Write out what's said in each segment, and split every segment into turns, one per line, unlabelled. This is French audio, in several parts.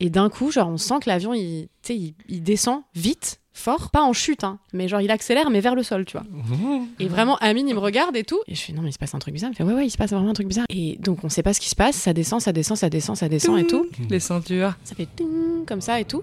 Et d'un coup, genre, on sent que l'avion, il, il, il descend vite, fort, pas en chute, hein, mais genre, il accélère, mais vers le sol, tu vois. Et vraiment, Amine, il me regarde et tout. Et je fais, non, mais il se passe un truc bizarre. Il me fait, ouais, ouais, il se passe vraiment un truc bizarre. Et donc, on sait pas ce qui se passe, ça descend, ça descend, ça descend, ça descend et tout.
Les ceintures.
Ça fait comme ça et tout.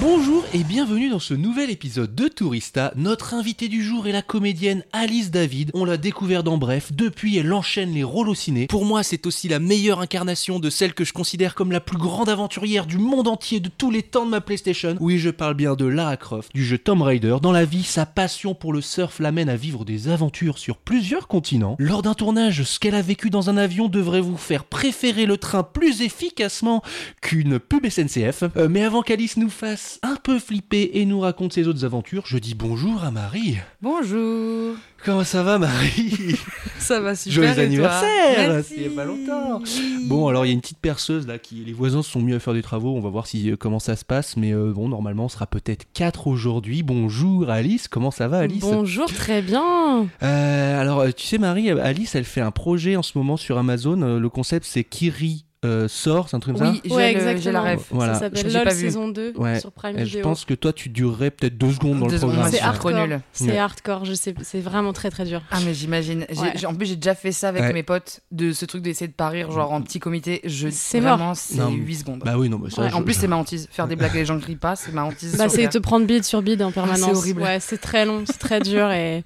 Bonjour et bienvenue dans ce nouvel épisode de Tourista. Notre invitée du jour est la comédienne Alice David. On l'a découvert dans Bref. Depuis, elle enchaîne les rôles au ciné. Pour moi, c'est aussi la meilleure incarnation de celle que je considère comme la plus grande aventurière du monde entier de tous les temps de ma PlayStation. Oui, je parle bien de Lara Croft, du jeu Tomb Raider. Dans la vie, sa passion pour le surf l'amène à vivre des aventures sur plusieurs continents. Lors d'un tournage, ce qu'elle a vécu dans un avion devrait vous faire préférer le train plus efficacement qu'une pub SNCF. Euh, mais avant qu'Alice nous fasse un peu flipper et nous raconte ses autres aventures, je dis bonjour à Marie.
Bonjour.
Comment ça va Marie?
Ça va super.
Joyeux
et
anniversaire a pas longtemps. Bon, alors il y a une petite perceuse là qui les voisins se sont mis à faire des travaux, on va voir si euh, comment ça se passe mais euh, bon, normalement on sera peut-être 4 aujourd'hui. Bonjour Alice, comment ça va Alice?
Bonjour, très bien.
Euh, alors tu sais Marie, Alice elle fait un projet en ce moment sur Amazon, le concept c'est Kiri euh, sort, c'est un truc comme
Oui, j'ai
Ouais,
le- j'ai la
exactement.
ref.
Voilà.
Ça s'appelle LOL
pas vu.
saison 2
Ouais.
sur Prime
ça. Et je
Video.
pense que toi tu durerais peut-être deux secondes dans
Deux
le
secondes,
programme.
C'est hardcore. C'est
Ouais.
hardcore, je sais, c'est vraiment très très dur.
Ah mais j'imagine.
Ouais.
En plus j'ai déjà fait ça avec
Ouais.
mes potes de ce truc d'essayer de parir genre en petit comité. Je
C'est mort.
vraiment c'est
Non,
8 secondes.
Bah oui, non, mais ça,
Ouais,
je-
en plus c'est ma hantise. Faire des blagues et les gens crient pas, c'est ma hantise.
Bah, c'est te prendre bide sur bide en permanence.
c'est horrible.
Ouais, c'est très long, c'est très dur et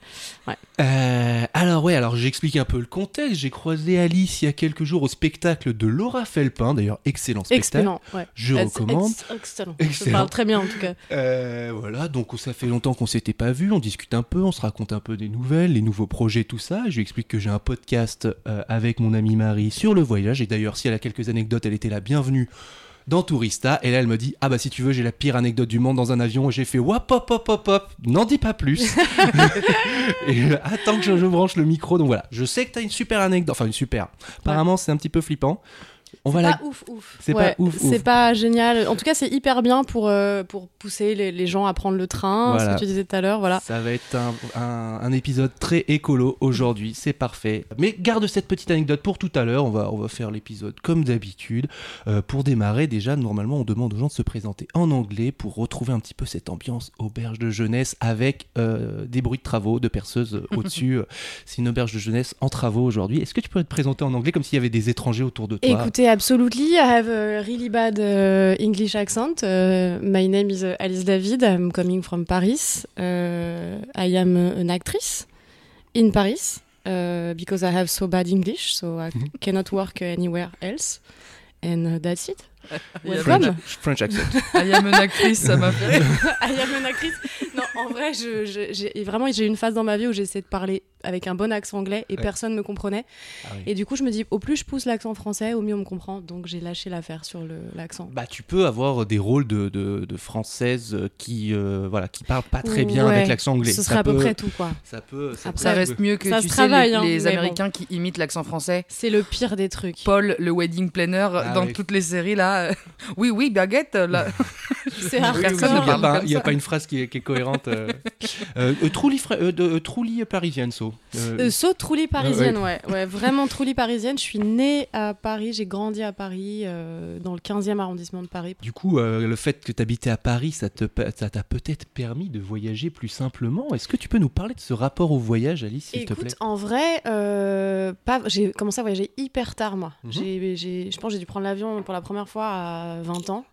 Euh, alors ouais, alors j'explique un peu le contexte. J'ai croisé Alice il y a quelques jours au spectacle de Laura Felpin, d'ailleurs excellent spectacle.
excellent. Ouais.
Je
Ex-
recommande.
ex- Excellent. Je
Excellent.
parle très bien en tout cas.
Euh, voilà, donc ça fait longtemps qu'on s'était pas vu, on discute un peu, on se raconte un peu des nouvelles, les nouveaux projets, tout ça. Je lui explique que j'ai un podcast euh, avec mon amie Marie sur le voyage. Et d'ailleurs, si elle a quelques anecdotes, elle était la bienvenue dans Tourista. Et là, elle me dit Ah bah si tu veux, j'ai la pire anecdote du monde dans un avion. Et j'ai fait Wop, hop, hop, hop, hop, n'en dis pas plus. et euh, attends que je, je branche le micro. Donc voilà, je sais que t'as une super anecdote, enfin une super. Apparemment, c'est un petit peu flippant. On va la.
Pas ouf, ouf.
C'est
Ouais,
pas ouf,
C'est
ouf.
pas génial. En tout cas, c'est hyper bien pour, euh, pour pousser les, les gens à prendre le train,
Voilà.
ce que tu disais tout à l'heure. Voilà.
Ça va être un, un- un épisode très écolo aujourd'hui, c'est parfait. Mais garde cette petite anecdote pour tout à l'heure, on va, on va faire l'épisode comme d'habitude. Euh, pour démarrer, déjà, normalement, on demande aux gens de se présenter en anglais pour retrouver un petit peu cette ambiance auberge de jeunesse avec euh, des bruits de travaux, de perceuses au-dessus. C'est une auberge de jeunesse en travaux aujourd'hui. Est-ce que tu pourrais te présenter en anglais comme s'il y avait des étrangers autour de toi?
Absolutely. I have a really bad uh, English accent. Uh, my name is uh, Alice David. I'm coming from Paris. Uh, I am uh, an actress in Paris uh, because I have so bad English, so I
Mhm.
cannot work anywhere else. And that's it.
Il y a
Welcome.
French accent.
Ah, il y a mon actrice, ça m'a fait.
I am an actrice. Non, en vrai, je, je- j'ai vraiment j'ai eu une phase dans ma vie où essayé de parler avec un bon accent anglais et
Ouais.
personne me comprenait.
Ah oui.
Et du coup, je me dis, au plus je pousse l'accent français, au mieux on me comprend. Donc j'ai lâché l'affaire sur le- l'accent.
Bah, tu peux avoir des rôles de, de, de françaises qui, euh, voilà, qui parlent pas très bien
Ouais,
avec l'accent anglais.
Ce
Ça
serait à peu
peut-
près tout, quoi.
Ça peut. Ça,
Après,
Ça
peut-
reste mieux que
Ça
tu
se
sais
travaille,
les,
hein,
les Américains qui imitent l'accent français.
C'est le pire des trucs.
Paul, le wedding planner,
Ah
dans
oui.
toutes les séries là. Oui, oui, baguette. Là.
C'est
Oui, oui, Il n'y a, pas- a une phrase qui est, qui est cohérente. euh. Euh, euh, euh, de- euh, parisienne, so. Euh,
Euh, saut troulis parisienne, ouais. ouais. Vraiment troulis parisienne. Je suis née à Paris, j'ai grandi à Paris, euh, dans le 15e arrondissement de Paris.
Du coup, euh, le fait que tu habitais à Paris, ça te ça t'a peut-être permis de voyager plus simplement. Est-ce que tu peux nous parler de ce rapport au voyage, Alice, s'il te plaît?
Écoute, en vrai, euh, pas, j'ai commencé à voyager hyper tard, moi.
Mhm.
J'ai- j'ai- je pense que j'ai dû prendre l'avion pour la première fois à 20 ans.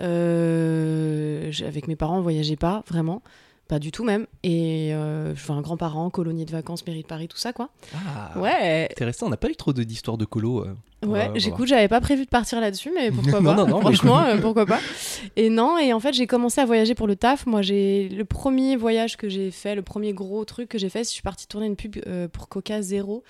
Euh, avec mes parents, on voyageait pas, vraiment. Pas du tout même. Et euh, je fais un grand-parent, colonie de vacances, mairie de Paris, tout ça, quoi.
Ah,
Ouais,
Intéressant, on n'a pas eu trop de- d'histoires de colo. euh.
Ouais, j'écoute, j'avais pas prévu de partir là-dessus, mais pourquoi
Non,
pas
non, non, mais
Franchement, euh, pourquoi pas Et non, et en fait, j'ai commencé à voyager pour le taf. Moi, j'ai le premier voyage que j'ai fait, le premier gros truc que j'ai fait, c'est que je suis partie tourner une pub euh, pour Coca Zéro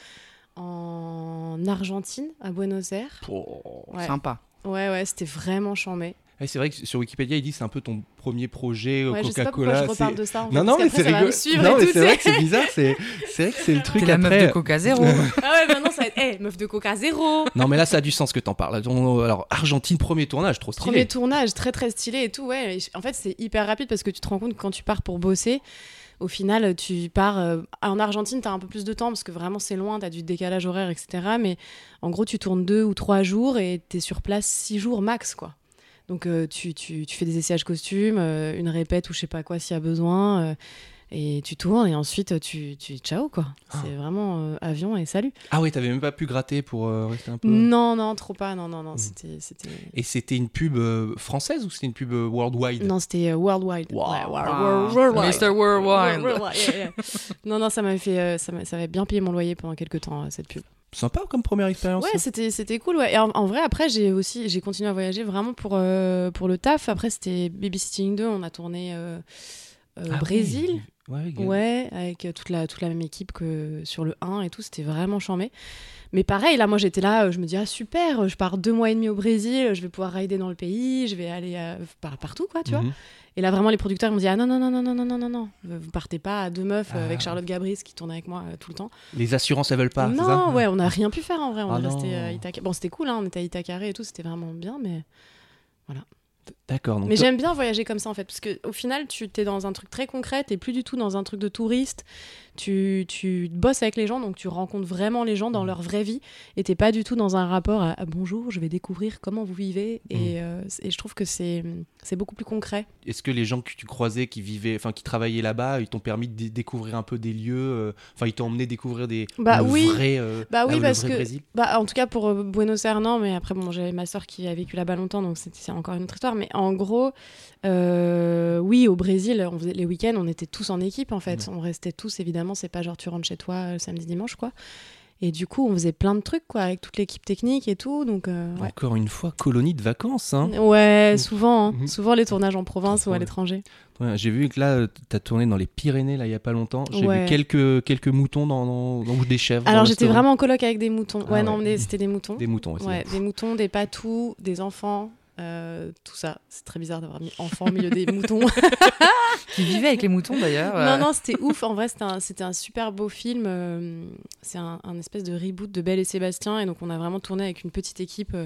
en Argentine, à Buenos Aires.
Oh.
Ouais,
Sympa.
Ouais, ouais, c'était vraiment chambé.
Ouais, c'est vrai que sur Wikipédia, il dit que c'est un peu ton premier projet euh,
Ouais, je sais pas pourquoi
Coca-Cola.
je reparle
c'est-
de ça. En
Non,
fait,
non,
parce
mais c'est rigolo. Non, mais c'est vrai que c'est bizarre. C'est c'est vrai que c'est le truc
la
après.
meuf de Coca Zéro.
Ah ouais, maintenant ça va être, hey, meuf de Coca Zéro
Non, mais là, ça a du sens que t'en parles. Alors, Argentine, premier tournage, trop stylé.
Premier tournage, très très stylé et tout, ouais. En fait, c'est hyper rapide parce que tu te rends compte que quand tu pars pour bosser, au final, tu pars. euh, en Argentine, t'as un peu plus de temps parce que vraiment c'est loin, t'as du décalage horaire, etc. Mais en gros, tu tournes deux ou trois jours et t'es sur place six jours max, quoi. Donc, euh, tu, tu, tu fais des essayages costumes, euh, une répète ou je sais pas quoi s'il y a besoin. Et tu tournes et ensuite tu, tu ciao quoi.
Ah.
C'est vraiment euh, avion et salut.
Ah oui, t'avais même pas pu gratter pour euh, rester un peu.
Non, non, trop pas. Non, non, non.
Mm.
C'était, c'était.
Et c'était une pub euh, française ou c'était une pub worldwide?
Non, c'était euh, Worldwide.
Wow.
Ouais, World-. World- Worldwide.
Mr. Worldwide.
Worldwide, yeah, yeah. non, non, ça m'avait fait, ça, m'a- ça avait bien payé mon loyer pendant quelques temps cette pub.
Sympa comme première expérience.
Ouais, c'était, c'était cool. Ouais. Et en, en vrai, après, j'ai aussi, j'ai continué à voyager vraiment pour euh, pour le taf. Après, c'était Babysitting 2. On a tourné euh, euh,
Ah
au Brésil.
oui. Ouais, ouais.
Avec euh, toute la, toute la même équipe que sur le 1 et tout, c'était vraiment chambé. Mais pareil, là, moi j'étais là, euh, je me dis, ah super, je pars deux mois et demi au Brésil, je vais pouvoir rider dans le pays, je vais aller euh, par- partout, quoi, tu vois.
Mhm.
Et là, vraiment, les producteurs ils m'ont dit, ah non, non, non, non, non, non, non, non, vous partez pas à deux meufs euh, avec
Ah.
Charlotte Gabris qui tourne avec moi euh, tout le temps.
Les assurances, elles veulent pas. ça?
Non, ouais, on n'a rien pu faire en vrai, on
Ah
est resté à Itaca. Bon, c'était cool, hein, on était à Itacaré et tout, c'était vraiment bien, mais.
D'accord.
Mais j'aime bien voyager comme ça en fait, parce que au final, tu t'es dans un truc très concret, t'es plus du tout dans un truc de touriste. Tu, tu bosses avec les gens, donc tu rencontres vraiment les gens dans
Mm.
leur vraie vie, et t'es pas du tout dans un rapport à, à bonjour, je vais découvrir comment vous vivez,
Mm.
et, euh, et je trouve que c'est c'est beaucoup plus concret.
Est-ce que les gens que tu croisais, qui vivaient, enfin qui travaillaient là-bas, ils t'ont permis de dé- découvrir un peu des lieux euh, Enfin, ils t'ont emmené découvrir des
Bah
le
oui.
vrai, euh,
Bah
là
oui,
le
parce
vrai
que-
Brésil?
Bah, en tout cas pour Buenos Aires, non, mais après, bon, j'avais ma soeur qui a vécu là-bas longtemps, donc c'est c'est encore une autre histoire. Mais en gros, euh, oui, au Brésil, on faisait les week-ends, on était tous en équipe en fait. On restait tous, évidemment, c'est pas genre tu rentres chez toi euh, samedi, dimanche, quoi. Et du coup, on faisait plein de trucs, quoi, avec toute l'équipe technique et tout, donc euh, ouais.
Encore une fois, colonie de vacances. Hein.
Ouais, souvent, hein.
Mhm.
souvent les tournages en province ou à l'étranger.
Ouais, J'ai vu que là, tu as tourné dans les Pyrénées là il y a pas longtemps. J'ai vu quelques quelques moutons dans, dans- dans- ou des chèvres.
Alors j'étais vraiment en coloc avec des moutons.
Ah
ouais, non,
ouais.
mais c'était des moutons.
des moutons aussi.
Des moutons, des patous, des enfants, euh, tout ça. C'est très bizarre d'avoir mis enfants au milieu des moutons.
Qui vivait avec les moutons d'ailleurs. euh.
Non, non, c'était ouf. En vrai, c'était un, c'était un super beau film. euh, c'est un, un espèce de reboot de Belle et Sébastien. Et donc, on a vraiment tourné avec une petite équipe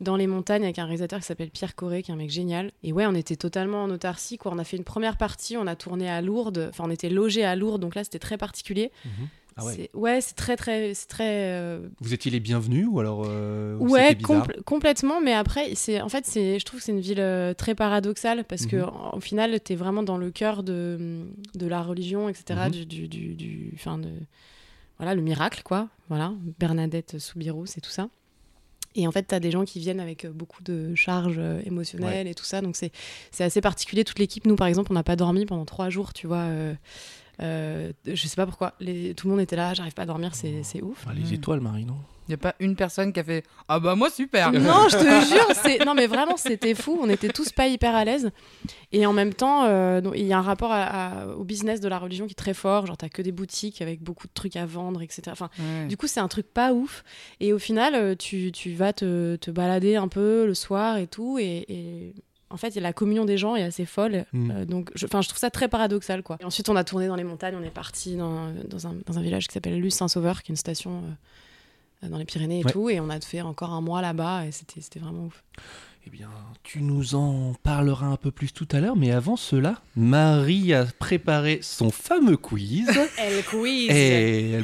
dans les montagnes avec un réalisateur qui s'appelle Pierre Corré, qui est un mec génial. Et ouais, on était totalement en autarcie. Quoi. On a fait une première partie, on a tourné à Lourdes. Enfin, on était logé à Lourdes. Donc là, c'était très particulier.
Mhm. Ah ouais.
C'est- ouais, très, très. C'est très euh,
Vous étiez les bienvenus ou alors euh, ou
Ouais, compl- complètement. Mais après, c'est en fait, c'est, je trouve que c'est une ville euh, très paradoxale parce que
Mhm.
en- au final, t'es vraiment dans le cœur de, de la religion, etc.
Mhm.
Du, du, du, du- enfin de, voilà, le miracle, quoi. Voilà, Bernadette Soubirous et tout ça. Et en fait, t'as des gens qui viennent avec euh, beaucoup de charges euh, émotionnelles et tout ça. Donc, c'est, c'est assez particulier. Toute l'équipe, nous, par exemple, on n'a pas dormi pendant trois jours, tu vois. euh, euh, je sais pas pourquoi. Les, tout le monde était là, j'arrive pas à dormir, c'est, c'est ouf.
Ah, les
Mm.
étoiles, Marie, non?
Il n'y a pas une personne qui a fait Ah bah moi super
Non, je te jure, c'est non mais vraiment c'était fou. On était tous pas hyper à l'aise et en même temps, euh, il y a un rapport à- à- au business de la religion qui est très fort. Genre t'as que des boutiques avec beaucoup de trucs à vendre, etc. Enfin,
Ouais.
du coup c'est un truc pas ouf. Et au final, euh, tu, tu vas te, te balader un peu le soir et tout et, et en fait, la communion des gens est assez folle.
Mm.
Euh, donc, je, je trouve ça très paradoxal, quoi. Et ensuite, on a tourné dans les montagnes. On est parti dans, dans, un, dans un village qui s'appelle Luce-Saint-Sauveur, qui est une station euh, dans les Pyrénées et
Ouais.
tout. Et on a fait encore un mois là-bas et c'était vraiment ouf.
Eh bien, tu nous en parleras un peu plus tout à l'heure, mais avant cela, Marie a préparé son fameux quiz.
Elle quiz.
Et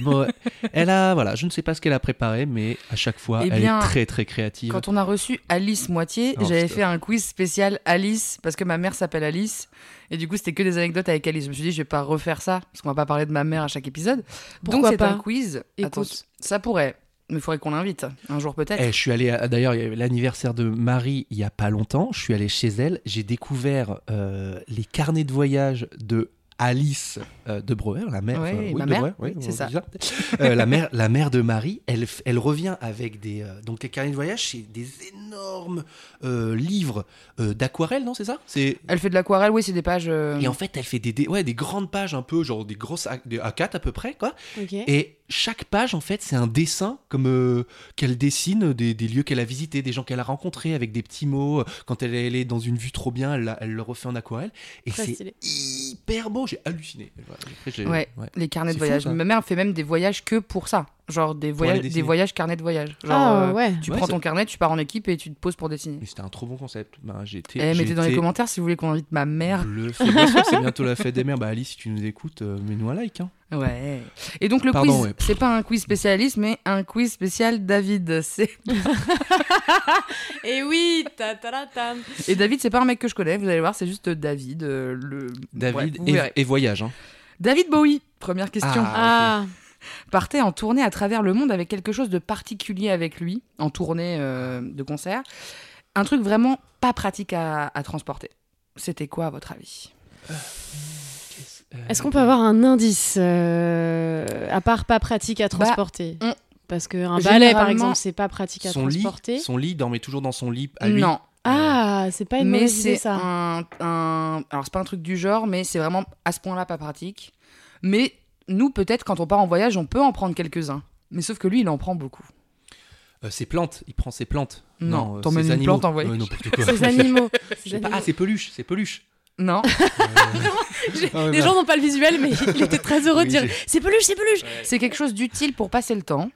elle, a, voilà, je ne sais pas ce qu'elle a préparé, mais à chaque fois,
Eh
elle
bien,
est très très créative.
Quand on a reçu Alice Moitié,
Oh,
j'avais fait un quiz spécial Alice parce que ma mère s'appelle Alice et du coup c'était que des anecdotes avec Alice. Je me suis dit je vais pas refaire ça parce qu'on va pas parler de ma mère à chaque épisode. Donc c'est
pas
un quiz.
Écoute.
Attends, ça pourrait, il faudrait qu'on l'invite un jour peut-être.
Eh, je suis allé, à- d'ailleurs, il y avait l'anniversaire de Marie il y a pas longtemps. Je suis allé chez elle. J'ai découvert euh, les carnets de voyage de Alice euh, de Brouwer, la mère.
Ouais,
oui,
ma
de
mère,
oui, on
c'est ça.
Euh, la mère, la mère de Marie. Elle, elle revient avec des, euh, donc les carnets de voyage, c'est des énormes euh, livres euh, d'aquarelle, non C'est ça? C'est
Elle fait de l'aquarelle, oui, c'est des pages. euh,
et en fait, elle fait des, des- ouais, des grandes pages un peu, genre des grosses A- des A4 à peu près, quoi. Et chaque page, en fait, c'est un dessin comme euh, qu'elle dessine des, des lieux qu'elle a visités, des gens qu'elle a rencontrés avec des petits mots. Quand elle, elle est dans une vue trop bien, elle, le refait en aquarelle. Et c'est hyper beau. J'ai halluciné. Voilà, après, j'ai-
Ouais.
ouais.
Les carnets de
fou,
voyage. Ma mère fait même des voyages que pour ça. Genre des voyages, des voyages carnets de voyage. Genre,
Ah
euh,
ouais.
tu
Ouais,
prends ton carnet, tu pars en équipe et tu te poses pour dessiner.
C'était un trop bon concept. Ben, j'ai été,
Eh, mettez dans les commentaires si vous voulez qu'on invite ma mère.
sûr, c'est bientôt la fête des mères. Bah, Alice, si tu nous écoutes, euh, mets-nous un like. Hein.
Ouais. Et donc le
Pardon,
quiz,
ouais.
c'est pas un quiz spécialiste, mais un quiz spécial David. C'est
Et oui, ta ta ta ta.
et David, c'est pas un mec que je connais. Vous allez voir, c'est juste David. euh, le
David
Ouais,
et, voyage. Hein.
David Bowie. Première question.
Ah.
Ah.
Partait en tournée à travers le monde avec quelque chose de particulier avec lui, en tournée euh, de concert. Un truc vraiment pas pratique à, à transporter. C'était quoi à votre avis?
euh,
Est-ce qu'on peut avoir un indice euh, à part pas pratique à transporter
on-
Parce qu'un balai, par exemple, c'est pas pratique à
son lit,
transporter.
son lit dormait toujours dans son lit à lui.
Non,
Ah, c'est pas une
mais
mauvaise idée
c'est
ça.
un, un- Alors, c'est pas un truc du genre, mais c'est vraiment à ce point-là pas pratique. Mais nous, peut-être, quand on part en voyage, on peut en prendre quelques-uns. Mais sauf que lui, il en prend beaucoup.
Euh, ses plantes, il prend ses plantes.
Non,
euh,
t'emmènes
ses
une
animaux.
plante en voyage.
Euh.
Ces animaux. Ces
C'est pas-
animaux.
Ah, c'est peluche, c'est peluche.
Non
J'ai-
Ah
Les
bah.
gens n'ont pas le visuel, mais il était très heureux de dire c'est peluche, c'est peluche.
C'est quelque chose d'utile pour passer le temps.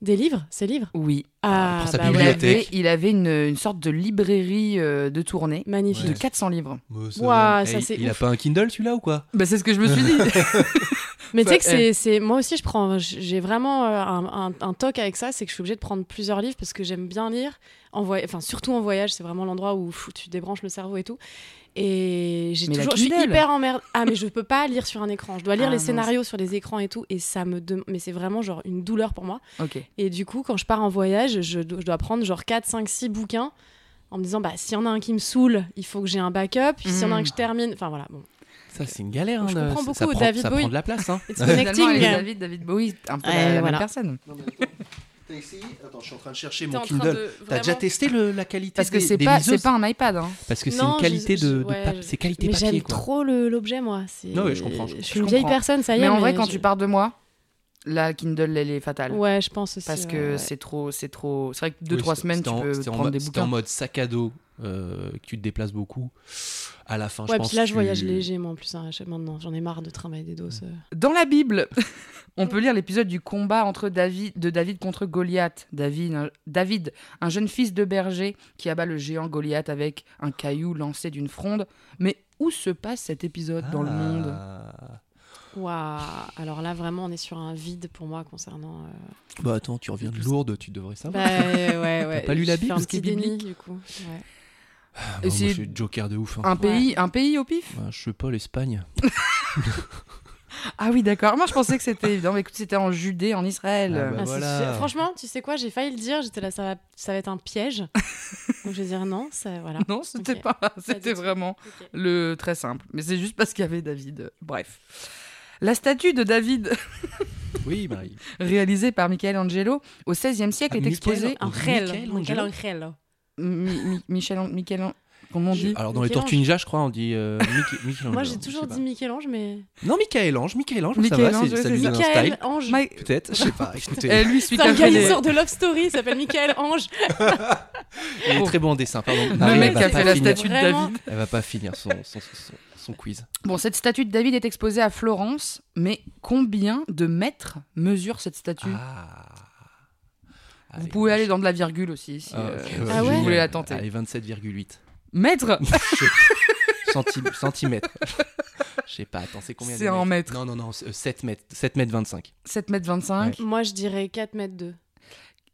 Des livres, c'est livres?
Oui.
Ah,
prend sa
bah
Il
bibliothèque.
avait, il avait une, une sorte de librairie euh, de tournée
Magnifique.
de 400 livres.
Ça-
Ouah,
Eh,
ça,
il-
c'est
Il a pas un Kindle celui-là ou quoi?
Bah, c'est ce que je me suis dit.
Mais tu sais que
Bah,
c'est, c'est- moi aussi je prends, j'ai vraiment euh, un, un, un toc avec ça, c'est que je suis obligée de prendre plusieurs livres parce que j'aime bien lire, en voy- enfin surtout en voyage, c'est vraiment l'endroit où pff, tu débranches le cerveau et tout. Et j'ai toujours, je suis hyper emmerde. Ah mais je peux pas lire sur un écran, je dois lire
Ah,
les
mince.
scénarios sur les écrans et tout, et ça me, dem- mais c'est vraiment genre une douleur pour moi.
ok.
Et du coup quand je pars en voyage, je, do- je dois prendre genre 4, 5, 6 bouquins. En me disant, bah, s'il y en a un qui me saoule, il faut que j'ai un backup. Puis s'il y en a un que je termine. Enfin voilà, bon.
Ça, c'est une galère.
Je
hein,
comprends
ça- ça
beaucoup
prend-
David
ça
Bowie.
prend de la place. Hein.
It's
Finalement,
connecting.
David, David Bowie, un peu
Ouais,
la, la
voilà.
même personne.
T'as essayé Attends, je suis en train de chercher mon Kindle.
de
T'as déjà testé le- la qualité
Parce que c'est pas,
liseuses
c'est pas un iPad. Hein.
Parce que c'est une qualité
je-
de,
je-
de
ouais,
pa-
je-
c'est qualité
Mais
papier
j'aime trop l'objet, moi.
Non, ouais, je comprends, je
Je suis
Je
une vieille personne, ça y est.
Mais en vrai, quand tu pars de moi, la Kindle, elle est fatale.
Ouais, je pense aussi.
Parce que
ouais.
c'est trop, c'est trop. C'est vrai que deux
Oui,
trois
c'était-
semaines, tu peux
en
prendre des
C'était en
bouquins.
mode sac à dos, euh, que tu te déplaces beaucoup. À la fin, je
Ouais,
pense.
puis là, je
tu-
voyage léger, moi, en plus, hein, je- maintenant. J'en ai marre de travailler des doses. euh.
Dans la Bible, on peut lire l'épisode du combat entre David, de David contre Goliath. David un, David, un jeune fils de berger qui abat le géant Goliath avec un caillou lancé d'une fronde. Mais où se passe cet épisode dans le monde?
Ah.
Waouh. Alors là, vraiment, on est sur un vide pour moi concernant. euh,
Bah attends, tu reviens de Lourdes, tu devrais
Bah,
savoir.
ouais, ouais.
pas lu la
Je
Bible, ce qui est biblique?
du coup. Ouais.
Ah,
Et
moi,
c'est
je suis joker de ouf. hein.
Un pays, un pays au pif?
Bah, je sais pas, l'Espagne.
Ah oui, d'accord. Moi, je pensais que c'était évident. Mais écoute, c'était en Judée, en Israël.
Ah bah.
Ah,
voilà.
Franchement, tu sais quoi, j'ai failli le dire. J'étais là, ça va, ça va être un piège. Donc je vais dire non, ça, voilà.
Non, c'était
Ok.
pas. C'était vraiment le très simple. Mais c'est juste parce qu'il y avait David. Bref. La statue de David,
Oui, Marie.
réalisée par Michelangelo au XVIe siècle,
Ah,
est exposée.
Un
Michel-
réel.
Michelangelo.
Michelangelo.
Mi- mi- Michel, Michel, comment on dit
Alors dans les
Michel-Ange.
Tortues Ninja, je crois, on dit euh, Mickey- Michel-Ange.
Moi, j'ai toujours dit. Michel-Ange, mais.
Non, Michael-Ange, Michael-Ange, ça va,
Michel-Ange,
c'est- ça lui
c'est
donne un
Michael
style.
Ange.
Peut-être, je sais pas. Écoutez,
Eh, lui,
C'est un gars, sort de Love Story, il s'appelle Michael Ange.
il est très bon en dessin, pardon.
Le
Marie,
mec
elle
qui a
va
fait
pas
la
finir-
statue de. David.
Elle va pas finir son, son, son, son quiz.
Bon, cette statue de David est exposée à Florence, mais combien de mètres mesure cette statue?
Ah.
Vous pouvez aller dans de la virgule aussi si,
Ah,
euh,
ok,
si
ouais,
Ah
vous voulez la tenter.
Allez, 27,8
Mètre
Centi- centimètres. Je sais pas, attends, c'est combien de
C'est en mètres.
Non, non, non, c'est, euh, 7 mètres. 7 mètres 25.
7 mètres 25
Moi, je dirais 4 mètres 2.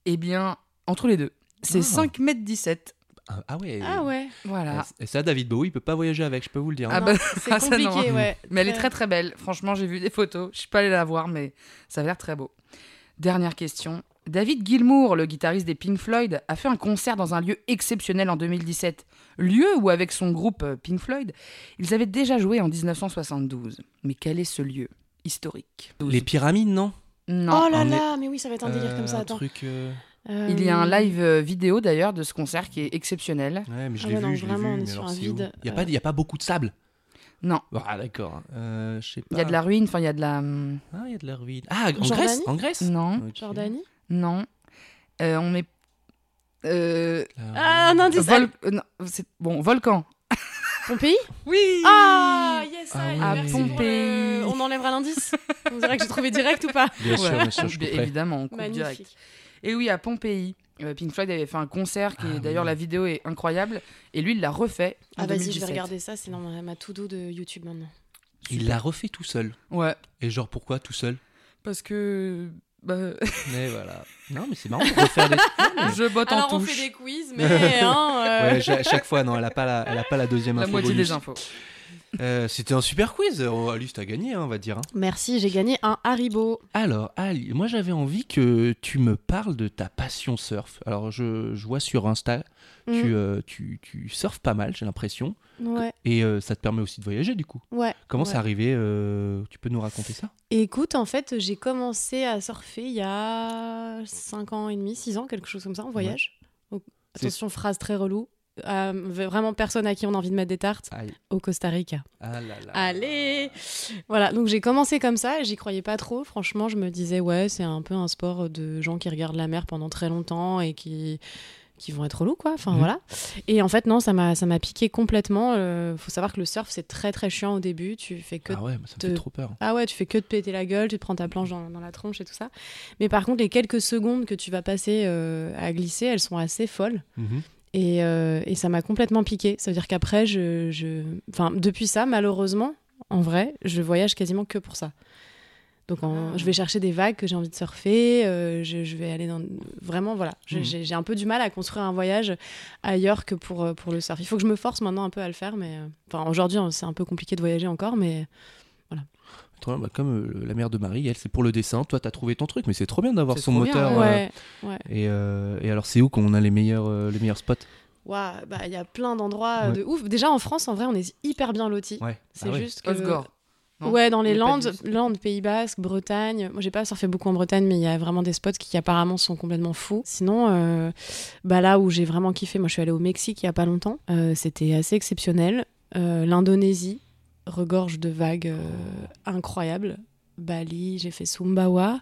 Eh bien, entre les deux, c'est
Ah.
5 mètres 17.
Ah, ah ouais.
Ah ouais.
Voilà.
Et ça, David Bowie, il peut pas voyager avec, je peux vous le dire.
Ah
hein.
bah,
c'est
ah, ça, non.
compliqué, ouais.
Mais elle est très très belle. Franchement, j'ai vu des photos. Je suis pas allée la voir, mais ça a l'air très beau. Dernière question. David Gilmour, le guitariste des Pink Floyd, a fait un concert dans un lieu exceptionnel en 2017. Lieu où, avec son groupe euh, Pink Floyd, ils avaient déjà joué en 1972. Mais quel est ce lieu historique?
Les pyramides, non?
Non.
Oh là là, mais oui, ça va être un délire
Euh,
comme ça.
un
Attends.
truc. euh,
Euh,
Il y a un live vidéo d'ailleurs de ce concert qui est exceptionnel.
Ouais, mais je
Ah
l'ai
ouais,
vu,
non,
je l'ai
vraiment,
vu. mais alors, où?
vide,
Il n'y a,
euh.
pas- il y a pas beaucoup de sable?
Non.
Ah, d'accord. Euh, je sais pas.
Il y a de la ruine, enfin il y a de la... hum,
Ah, il y a de la ruine. Ah, en
Jordanie
Grèce En Grèce?
Non,
Ok.
Jordanie
non. Euh, on met... Euh,
La
Ah, un indice.
vol- euh, non, c'est- Bon, volcan.
Pompéi
Oui
Ah, yes,
Ah oui. À
le-
Pompéi.
On enlèvera l'indice On dirait que j'ai trouvé direct ou pas
Bien sûr, bien sûr, je couperai.
évidemment, on coupe direct. Et oui, à Pompéi, euh, Pink Floyd avait fait un concert qui,
Ah
est d'ailleurs,
oui.
la vidéo est incroyable. Et lui, il l'a refait en
Ah, vas-y, je
2017.
vais regarder ça, c'est dans ma, ma to-do de YouTube maintenant.
Il l'a refait tout seul.
Ouais,
Et genre, pourquoi tout seul?
Parce que bah,
Mais voilà. Non, mais c'est marrant de refaire des.
je botte en
Alors, on
touche.
fait des quiz, mais. hein, euh,
Ouais, à chaque fois, non, elle a pas la, elle a pas la deuxième
La
info
moitié
bonus.
des infos.
Euh, C'était un super quiz. Oh, Alice, t'as gagné, hein, on va dire. hein.
Merci, j'ai gagné un Haribo.
Alors, Ali, moi j'avais envie que tu me parles de ta passion surf. Alors, je, je vois sur Insta, tu,
Mm.
euh, tu, tu surfes pas mal, j'ai l'impression.
Ouais,
Et euh, ça te permet aussi de voyager, du coup.
ouais.
Comment
ouais.
c'est arrivé euh, Tu peux nous raconter ça?
Écoute, en fait, j'ai commencé à surfer il y a 5 ans et demi, 6 ans, quelque chose comme ça, en voyage. Donc,
C'est-
attention, phrase très relou. Euh, vraiment personne à qui on a envie de mettre des tartes
Aïe.
au Costa Rica.
Ah là là.
Allez Voilà, donc j'ai commencé comme ça et j'y croyais pas trop. Franchement, je me disais, ouais, c'est un peu un sport de gens qui regardent la mer pendant très longtemps et qui qui vont être relous quoi enfin
Mhm.
voilà et en fait non ça m'a ça m'a piqué complètement Euh, faut savoir que le surf c'est très très chiant au début tu fais que
Ah ouais, ça me
te-
fait trop peur.
ah ouais, tu fais que de péter la gueule, tu te prends ta planche dans, dans la tronche et tout ça. Mais par contre, les quelques secondes que tu vas passer euh, à glisser, elles sont assez folles.
Mhm.
Et, euh, et ça m'a complètement piqué. Ça veut dire qu'après, je, je... Enfin, depuis ça, malheureusement, en vrai, je voyage quasiment que pour ça. Donc, en-
Ah.
je vais chercher des vagues que j'ai envie de surfer. euh, je, je vais aller dans. Vraiment, voilà.
Mhm.
J'ai un peu du mal à construire un voyage ailleurs que pour, euh, pour le surf. Il faut que je me force maintenant un peu à le faire. Mais enfin, aujourd'hui, hein, c'est un peu compliqué de voyager encore. Mais
Trop bien, bah, comme euh, la mère de Marie, elle, c'est pour le dessin. Toi, t'as trouvé ton truc, mais c'est trop bien d'avoir son
bien,
moteur.
ouais,
euh,
ouais.
et, euh, et alors, c'est où qu'on a les meilleurs, euh, les meilleurs spots?
Bah il y a plein d'endroits
Ouais.
de ouf. Déjà en France, en vrai, on est hyper bien lotis.
Ouais.
C'est
Ah ouais.
juste que
Osgore. non?
Ouais, dans les Landes,
de-
Landes, Pays Basque, Bretagne. Moi, j'ai pas surfé beaucoup en Bretagne, mais il y a vraiment des spots qui apparemment sont complètement fous. Sinon, euh, bah là où j'ai vraiment kiffé, moi, je suis allée au Mexique il y a pas longtemps. Euh, C'était assez exceptionnel. Euh, L'Indonésie regorge de vagues euh, incroyables. Bali, j'ai fait Sumbawa.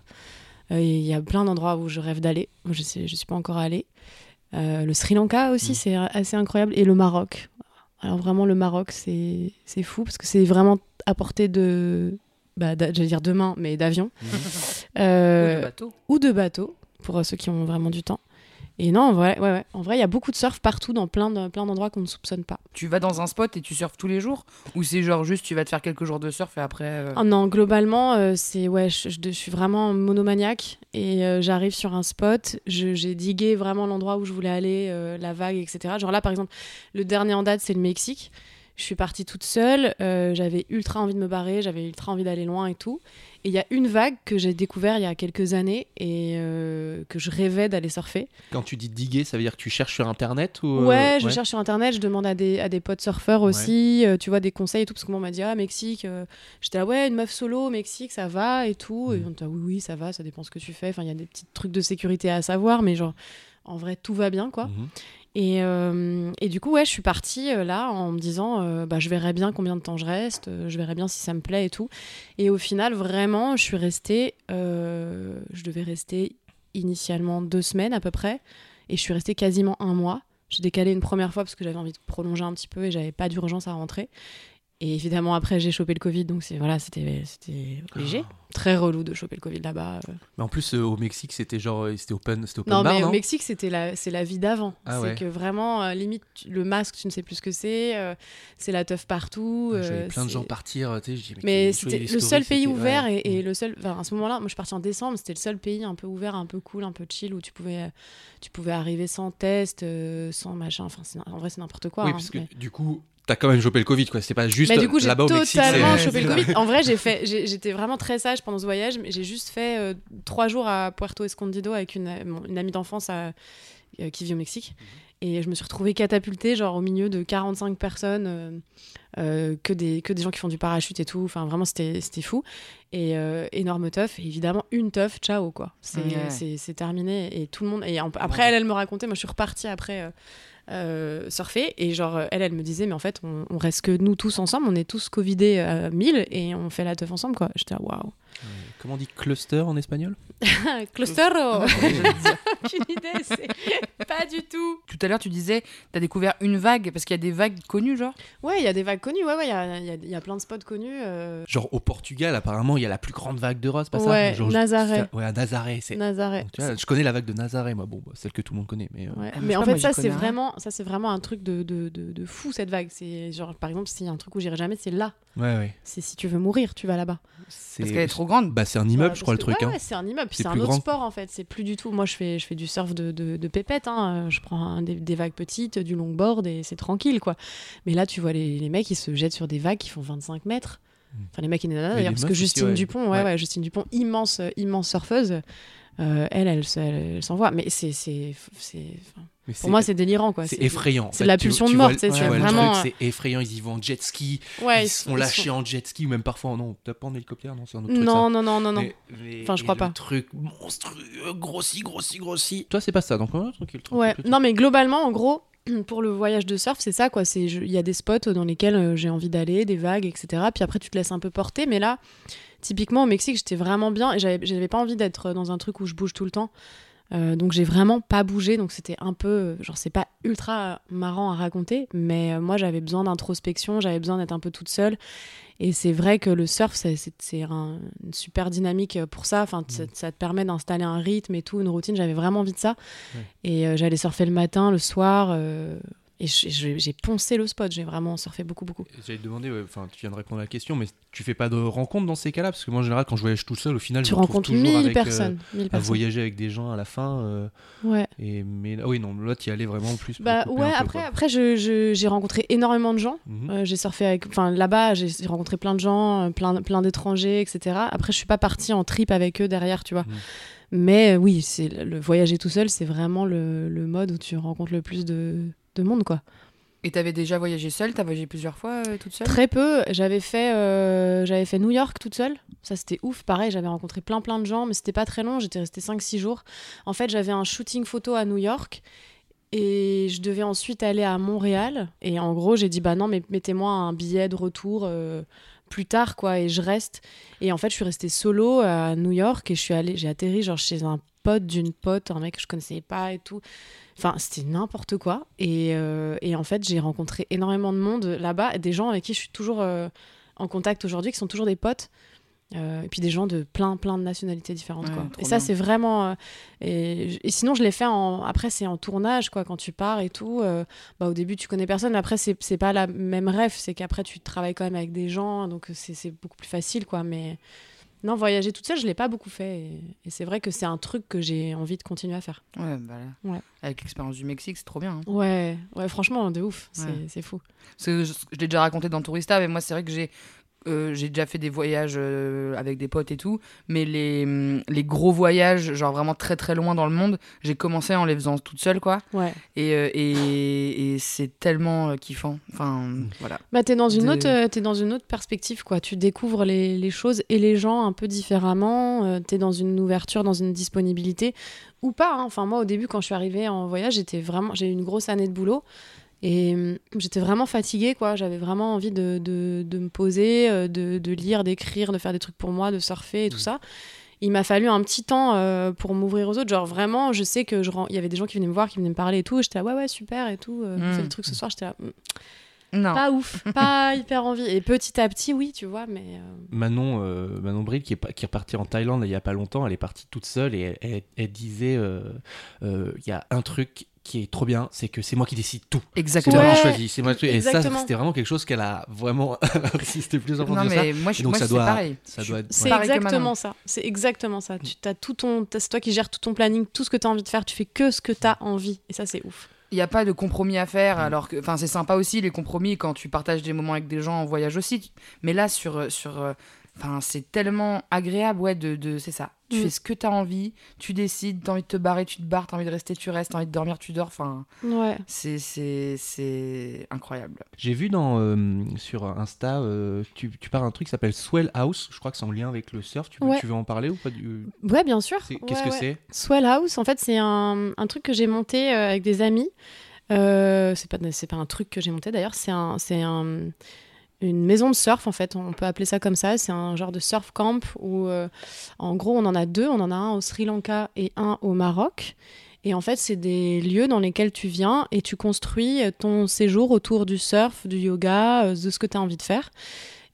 Euh, Il y a plein d'endroits où je rêve d'aller. Moi, Je je suis pas encore allée. Euh, le Sri Lanka aussi,
Mm.
c'est assez incroyable. Et le Maroc. Alors vraiment, le Maroc, c'est c'est fou parce que c'est vraiment à portée de, bah, j'allais dire demain, mais d'avion
Ou
Euh,
de bateau.
ou de bateau pour ceux qui ont vraiment du temps. Et non, en vrai, ouais, ouais. en vrai, il y a beaucoup de surf partout dans plein de- plein d'endroits qu'on ne soupçonne pas.
Tu vas dans un spot et tu surfes tous les jours? Ou c'est genre juste tu vas te faire quelques jours de surf et après. euh,
Ah non, globalement, euh, c'est ouais, je, je- je suis vraiment monomaniaque et euh, j'arrive sur un spot, je- j'ai digué vraiment l'endroit où je voulais aller, la vague, etc. Genre là, par exemple, le dernier en date, c'est le Mexique. Je suis partie toute seule, euh, j'avais ultra envie de me barrer, j'avais ultra envie d'aller loin et tout. Et il y a une vague que j'ai découvert il y a quelques années et euh, que je rêvais d'aller surfer.
Quand tu dis diguer, ça veut dire que tu cherches sur internet ou euh,
Ouais, je cherche sur internet, je demande à des, à des potes surfeurs aussi, tu vois, des conseils et tout, parce que moi on m'a dit, ah, Mexique, j'étais là, ouais, une meuf solo au Mexique, ça va et tout. Et
Mhm.
on t'a, oui, oui, ça va, ça dépend ce que tu fais. Enfin, il y a des petits trucs de sécurité à savoir, mais genre, en vrai, tout va bien, quoi.
Mhm.
Et, euh, et du coup, ouais, je suis partie euh, là en me disant, euh, bah, je verrai bien combien de temps je reste, je verrai bien si ça me plaît et tout. Et au final, vraiment, je suis restée, je devais rester initialement deux semaines à peu près, et je suis restée quasiment un mois. J'ai décalé une première fois parce que j'avais envie de prolonger un petit peu et j'avais pas d'urgence à rentrer. Et évidemment, après, j'ai chopé le Covid, donc c'est voilà, c'était c'était léger. très relou de choper le Covid là-bas. euh.
Mais en plus, euh, au Mexique, c'était genre, euh, c'était open, c'était open
Non,
bar,
mais
non?
Au Mexique, c'était la, c'est la vie d'avant.
Ah
c'est
ouais.
que vraiment, euh, limite, le masque, tu ne sais plus ce que c'est. euh, c'est la teuf partout.
J'avais
euh,
plein de gens partir, tu sais, je dis,
Mais c'était le
stories,
seul pays ouvert
ouais.
et, et le seul. Enfin, à ce moment-là, moi, je suis partie en décembre. C'était le seul pays un peu ouvert, un peu cool, un peu chill où tu pouvais, tu pouvais arriver sans test, euh, sans machin. Enfin, en vrai, c'est n'importe quoi.
Oui,
hein,
parce que du coup, t'as quand même chopé le Covid, quoi. C'est pas juste
mais du coup, j'ai
là-bas au Mexique.
totalement chopé le Covid. En vrai, j'ai fait, j'étais vraiment très sage pendant ce voyage, mais j'ai juste fait euh, trois jours à Puerto Escondido avec une, amie d'enfance à- euh, qui vit au Mexique. Et je me suis retrouvée catapultée, genre au milieu de 45 personnes, euh, euh, que, des, que des gens qui font du parachute et tout. Enfin, vraiment, c'était c'était fou. Et euh, énorme teuf. Et évidemment, une teuf, ciao, quoi. C'est
Ouais.
terminé. Et tout le monde. Et en- après, elle, elle me racontait, moi, je suis repartie après. Euh, euh, surfer. Et genre euh, elle elle me disait mais en fait on, reste que nous tous ensemble. On est tous covidés à 1000 et on fait la teuf ensemble quoi. J'étais waouh
Comment on dit cluster en espagnol
clustero aucune idée c'est pas du tout.
Tout à l'heure, tu disais, t'as découvert une vague, parce qu'il y a des vagues connues, genre?
Ouais il y a des vagues connues ouais ouais il y a, il y a- y a plein de spots connus euh,
Genre au Portugal, apparemment, il y a la plus grande vague d'Europe, c'est pas
Ouais,
ça Genre, je-
Nazaré.
Ouais, à Nazaré. C'est...
Nazaré.
Tu vois, je connais la vague de Nazaré, moi, bon, bah, celle que tout le monde connaît, mais. euh,
Ouais,
Ah,
mais
je
en fait
moi,
ça c'est vraiment ça c'est vraiment un truc de, de, de, de fou cette vague. C'est genre par exemple s'il y a un truc où j'irai jamais c'est là.
Ouais, ouais.
c'est si tu veux mourir tu vas là-bas.
C'est...
Parce qu'elle est trop grande.
Bah, c'est un immeuble,
Bah,
je crois, le truc.
ouais,
hein.
ouais, c'est un immeuble.
C'est
un autre
grand.
sport en fait. C'est plus du tout. Moi, je fais, je fais du surf de, de, de pépette. hein. Je prends un- des, des vagues petites, du longboard et c'est tranquille quoi. Mais là, tu vois les, les mecs, ils se jettent sur des vagues qui font 25 mètres. Enfin, les mecs et les nanas d'ailleurs, parce que
aussi,
Justine. Dupont, ouais, Justine Dupont, immense, euh, immense surfeuse. euh, elle, elle, elle, elle s'envoie. Mais c'est,
Mais
pour moi, c'est délirant quoi.
C'est effrayant.
c'est
fait.
de la pulsion de mort,
c'est
vraiment,
truc, c'est effrayant. Ils y vont en jet ski.
Ouais,
ils
ils sont- sont-
en jet ski ou même parfois. Non, t'as pas en hélicoptère, non, c'est un autre truc.
Non,
ça.
non, non, non, non.
Mais-
Enfin, je crois pas.
truc monstrueux, grossi, grossi, grossi. Toi, c'est pas ça, donc ouais, tranquille. tranquille,
Ouais, non mais globalement, en gros, pour le voyage de surf, c'est ça quoi. C'est il y a des spots dans lesquels euh, j'ai envie d'aller, des vagues, etc. Puis après, tu te laisses un peu porter. Mais là, typiquement au Mexique, j'étais vraiment bien et j'avais j'avais pas envie d'être dans un truc où je bouge tout le temps. Euh, donc j'ai vraiment pas bougé. Donc c'était un peu, genre c'est pas ultra marrant à raconter, mais euh, moi j'avais besoin d'introspection, j'avais besoin d'être un peu toute seule. Et c'est vrai que le surf, c'est- un- une super dynamique pour ça. Enfin, ça, ça te permet d'installer un rythme et tout, une routine. J'avais vraiment envie de ça. Et euh, j'allais surfer le matin, le soir. euh, et j'ai poncé le spot. J'ai vraiment surfé beaucoup, beaucoup.
J'allais te demander, ouais, enfin, tu viens de répondre à la question, mais tu fais pas de rencontres dans ces cas-là? Parce que moi, en général, quand je voyage tout seul, au final,
tu
je me
rencontres
toujours
1000
avec, euh,
personnes. 1000
à
personnes.
voyager avec des gens à la fin. euh,
Ouais.
et, mais ah oui, non, là, tu y allais vraiment plus.
Bah ouais,
peu,
après,
quoi.
après j'ai rencontré énormément de gens.
Mhm.
Euh, j'ai surfé avec. Enfin, là-bas, j'ai rencontré plein de gens, euh, plein, plein d'étrangers, etc. Après, je suis pas partie en trip avec eux derrière, tu vois.
Mhm.
Mais euh, oui, c'est le voyager tout seul, c'est vraiment le, le mode où tu rencontres le plus de, de monde, quoi.
Et t'avais déjà voyagé seule T'as voyagé plusieurs fois euh, toute seule?
Très peu. J'avais fait, euh, j'avais fait New York toute seule. Ça, c'était ouf. Pareil, j'avais rencontré plein, plein de gens, mais c'était pas très long. J'étais restée 5-6 jours. En fait, j'avais un shooting photo à New York. Et je devais ensuite aller à Montréal. Et en gros, j'ai dit, bah non, mais mettez-moi un billet de retour euh, plus tard, quoi. Et je reste. Et en fait, je suis restée solo à New York. Et je suis allée, j'ai atterri genre chez un pote d'une pote, un mec que je connaissais pas et tout. Enfin, c'était n'importe quoi. Et, euh, et en fait, j'ai rencontré énormément de monde là-bas, des gens avec qui je suis toujours euh, en contact aujourd'hui, qui sont toujours des potes. Euh, et puis des gens de plein, plein de nationalités différentes.
Ouais,
quoi. Et ça, c'est vraiment. euh, et, et sinon, je l'ai fait en. Après, c'est en tournage, quoi, quand tu pars et tout. euh, bah, au début, tu connais personne, mais après, c'est pas la même rêve. C'est qu'après, tu travailles quand même avec des gens, donc c'est c'est beaucoup plus facile, quoi. Mais non, voyager toute seule, je l'ai pas beaucoup fait. Et, et c'est vrai que c'est un truc que j'ai envie de continuer à faire.
Ouais, bah.
Ouais.
Avec l'expérience du Mexique, c'est trop bien. hein.
Ouais, ouais, franchement, de ouf. C'est
Ouais.
fou.
Parce que je, je l'ai déjà raconté dans Tourista, mais moi, c'est vrai que j'ai. Euh, j'ai déjà fait des voyages euh, avec des potes et tout, mais les, hum, les gros voyages, genre vraiment très très loin dans le monde, j'ai commencé en les faisant toute seule, quoi.
Ouais.
Et, euh, et, et c'est tellement kiffant. Enfin, voilà.
Bah, t'es dans, une
De-
autre, t'es dans une autre perspective, quoi. Tu découvres les, les choses et les gens un peu différemment. euh, t'es dans une ouverture, dans une disponibilité. Ou pas. hein. Enfin, moi, au début, quand je suis arrivée en voyage, j'étais vraiment... j'ai eu une grosse année de boulot. Et hum, j'étais vraiment fatiguée, quoi. J'avais vraiment envie de, de, de me poser, euh, de, de lire, d'écrire, de faire des trucs pour moi, de surfer et tout ça. Il m'a fallu un petit temps euh, pour m'ouvrir aux autres. Genre, vraiment, je sais que je ren- il y avait des gens qui venaient me voir, qui venaient me parler et tout. Et J'étais là, ouais, ouais, super et tout. euh, on
Mm.
fait des trucs ce soir. J'étais là, Mm.
Non.
pas ouf, pas hyper envie. Et petit à petit, oui, tu vois, mais. euh,
Manon, euh, Manon Bril, qui est, qui est repartie en Thaïlande il y a pas longtemps, elle est partie toute seule et elle, elle- elle disait euh, euh, il y a un truc qui est trop bien, c'est que c'est moi qui décide tout. C'est
Exactement.
moi
Ouais.
qui choisis. C'est moi qui- Et ça, c'était vraiment quelque chose qu'elle a vraiment insisté plusieurs fois
Non,
sur ça.
mais moi, je,
donc
moi,
ça
c'est
doit-
pareil.
ça doit être-
C'est exactement ça. C'est exactement ça. Tu as tout ton, t'as- c'est toi qui gères tout ton planning, tout ce que tu as envie de faire. Tu fais que ce que tu as envie. Et ça, c'est ouf.
Il n'y a pas de compromis à faire, alors que, enfin, c'est sympa aussi les compromis quand tu partages des moments avec des gens en voyage aussi. Mais là, sur, sur, euh, enfin, c'est tellement agréable, ouais, de, de c'est ça. Tu
Mm.
fais ce que tu as envie, tu décides, t'as envie de te barrer, tu te barres, t'as envie de rester, tu restes, t'as envie de dormir, tu dors. Enfin,
Ouais.
c'est, c'est, c'est incroyable.
J'ai vu dans, euh, sur Insta, euh, tu, tu parles d'un truc qui s'appelle Swell House. Je crois que c'est en lien avec le surf. Tu, veux-
Ouais.
tu veux en parler ou pas du...
Ouais, bien sûr.
c'est-
Ouais,
Qu'est-ce que c'est?
Swell House, en fait, c'est un, un truc que j'ai monté euh, avec des amis. Euh, c'est pas, c'est pas un truc que j'ai monté d'ailleurs, c'est un, c'est un, une maison de surf en fait, on peut appeler ça comme ça. C'est un genre de surf camp où, euh, en gros, on en a deux. On en a un au Sri Lanka et un au Maroc. Et en fait, c'est des lieux dans lesquels tu viens et tu construis ton séjour autour du surf, du yoga, euh, de ce que tu as envie de faire.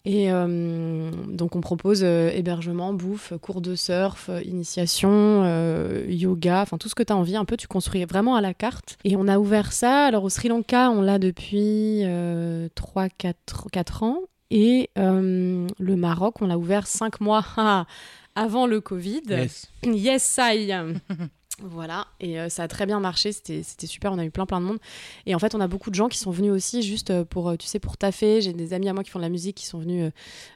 Et euh, donc, on propose euh, hébergement, bouffe, cours de surf, euh, initiation, euh, yoga, enfin tout ce que tu as envie. Un peu, tu construis vraiment à la carte. Et on a ouvert ça. Alors, au Sri Lanka, on l'a depuis 3-4 ans. Et le Maroc, on l'a ouvert 5 mois avant le Covid.
Yes.
Yes, I. Voilà, et euh, ça a très bien marché, c'était c'était super, on a eu plein plein de monde. Et en fait, on a beaucoup de gens qui sont venus aussi juste euh, pour, euh, tu sais, pour taffer. J'ai des amis à moi qui font de la musique qui sont venus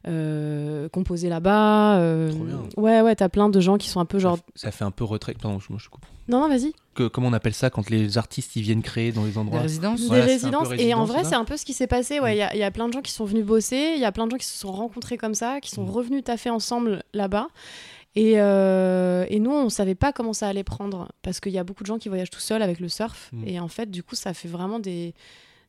euh, composer là-bas. euh,
Trop bien.
Ouais, ouais, t'as plein de gens qui sont un peu genre...
Ça fait un peu retrait. Pardon, je, moi, je coupe.
Non, non, vas-y.
Que, comment on appelle ça quand les artistes ils viennent créer dans les
Des
endroits
résidences
des
c'est un peu
résidences. Et en vrai,
c'est
un peu ce qui s'est passé. Ouais,
Mm.
il y, a- il y a plein de gens qui sont venus bosser, il y a plein de gens qui se sont rencontrés comme ça, qui sont
Mm.
revenus taffer ensemble là-bas. Et, euh, et nous, on savait pas comment ça allait prendre parce qu'il y a beaucoup de gens qui voyagent tout seuls avec le surf.
Mm.
Et en fait, du coup, ça fait vraiment des,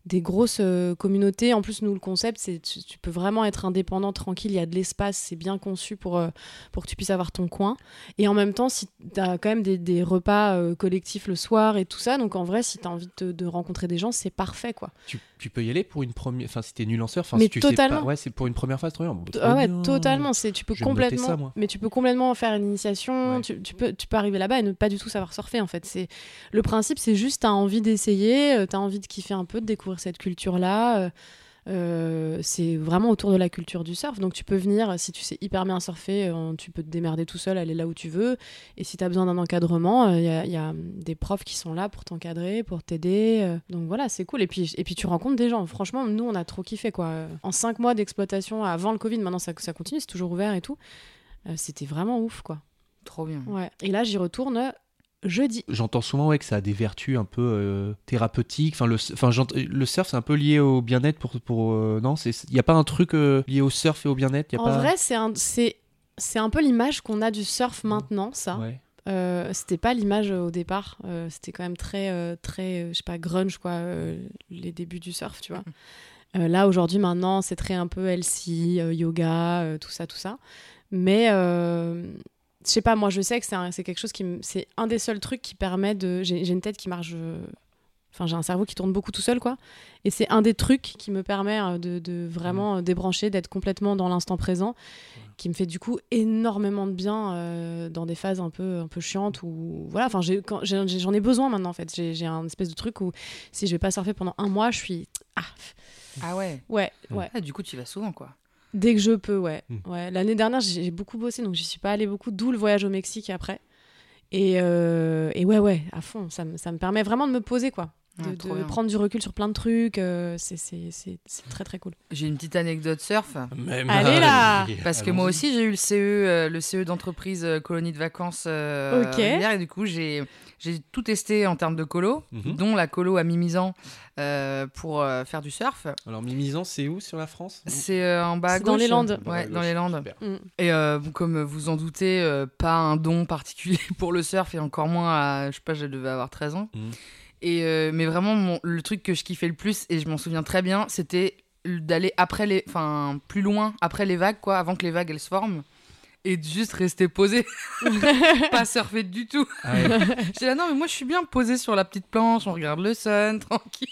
des grosses euh, communautés. En plus, nous, le concept, c'est tu, tu peux vraiment être indépendant, tranquille. Il y a de l'espace, c'est bien conçu pour, euh, pour que tu puisses avoir ton coin. Et en même temps, si tu as quand même des, des repas collectifs le soir et tout ça, donc en vrai, si tu as envie de, rencontrer des gens, c'est parfait, quoi.
tu, tu peux y aller pour une première. Enfin, si t'es nul surf, enfin,
Mais
si tu sais
totalement.
pas. Ouais, c'est pour une première phase. Bon, trop
Ah ouais,
bien.
totalement. C'est tu peux complètement,
ça, moi.
mais tu peux complètement faire une initiation.
Ouais.
Tu, tu peux, tu peux arriver là-bas et ne pas du tout savoir surfer. En fait, c'est le principe. C'est juste t'as envie d'essayer, euh, t'as envie de kiffer un peu, de découvrir cette culture-là. euh, euh, c'est vraiment autour de la culture du surf. Donc tu peux venir, si tu sais hyper bien surfer, euh, tu peux te démerder tout seul, aller là où tu veux. Et si tu as besoin d'un encadrement, il y, a, y a des profs qui sont là pour t'encadrer, pour t'aider. euh. donc voilà, c'est cool. Et puis, et puis tu rencontres des gens. Franchement, nous, on a trop kiffé. quoi. Euh, En cinq mois d'exploitation avant le Covid, maintenant ça, ça continue, c'est toujours ouvert et tout. Euh, C'était vraiment ouf, quoi.
Trop bien.
Ouais. Et là, j'y retourne jeudi.
J'entends souvent ouais, que ça a des vertus un peu euh, thérapeutiques. Enfin, le, enfin, le surf, c'est un peu lié au bien-être pour. pour euh, non, il n'y a pas un truc euh, lié au surf et au bien-être?
En
pas...
vrai, c'est un, un peu l'image qu'on a du surf maintenant, ça.
Ouais.
Euh, c'était pas l'image au départ. Euh, c'était quand même très, euh, très, je sais pas, grunge, quoi, les débuts du surf, tu vois. Euh, là, aujourd'hui, maintenant, c'est très un peu LC, yoga, tout ça, tout ça. Mais, je sais pas, moi, je sais que c'est, quelque chose qui. C'est un des seuls trucs qui permet de. J'ai, une tête qui marche. Enfin, j'ai un cerveau qui tourne beaucoup tout seul, quoi. Et c'est un des trucs qui me permet euh, de, de vraiment euh, débrancher, d'être complètement dans l'instant présent, qui me fait du coup énormément de bien euh, dans des phases un peu, un peu chiantes ou voilà. Enfin, j'en ai besoin maintenant, en fait. J'ai un espèce de truc où si je vais pas surfer pendant un mois, je suis ah
Ah ouais.
ouais
Mm.
ouais.
Ah, du coup, tu y vas souvent, quoi.
Dès que je peux, ouais.
Mm.
ouais. L'année dernière, j'ai beaucoup bossé, donc j'y suis pas allée beaucoup, d'où le voyage au Mexique après. Et, euh, et ouais, ouais, à fond. Ça, me- ça me permet vraiment de me poser, quoi. De,
Ouais,
prendre du recul sur plein de trucs. euh, c'est- c'est c'est- c'est très, très cool.
J'ai une petite anecdote surf.
Même
Allez là
Parce que moi aussi, j'ai eu le CE, euh, le CE d'entreprise euh, colonie de vacances euh,
Ok.
hier, et du coup, j'ai j'ai tout testé en termes de colo,
Mhm.
dont la colo à Mimizan euh, pour euh, faire du surf.
Alors, Mimizan, c'est où sur la France?
C'est euh, en bas à
C'est dans
gauche.
les Landes.
Ouais, dans les Landes.
Mm.
Et euh, bon, comme vous en doutez, euh, pas un don particulier pour le surf et encore moins à, je sais pas, je devais avoir 13 ans.
Mhm.
Euh, mais vraiment, le truc que je kiffais le plus, et je m'en souviens très bien, c'était d'aller après les, enfin plus loin après les vagues, quoi, avant que les vagues elles se forment. Et de juste rester posé, pas surfer du tout.
Ah ouais.
J'étais là, non, mais moi je suis bien posé sur la petite planche, on regarde le sun, tranquille.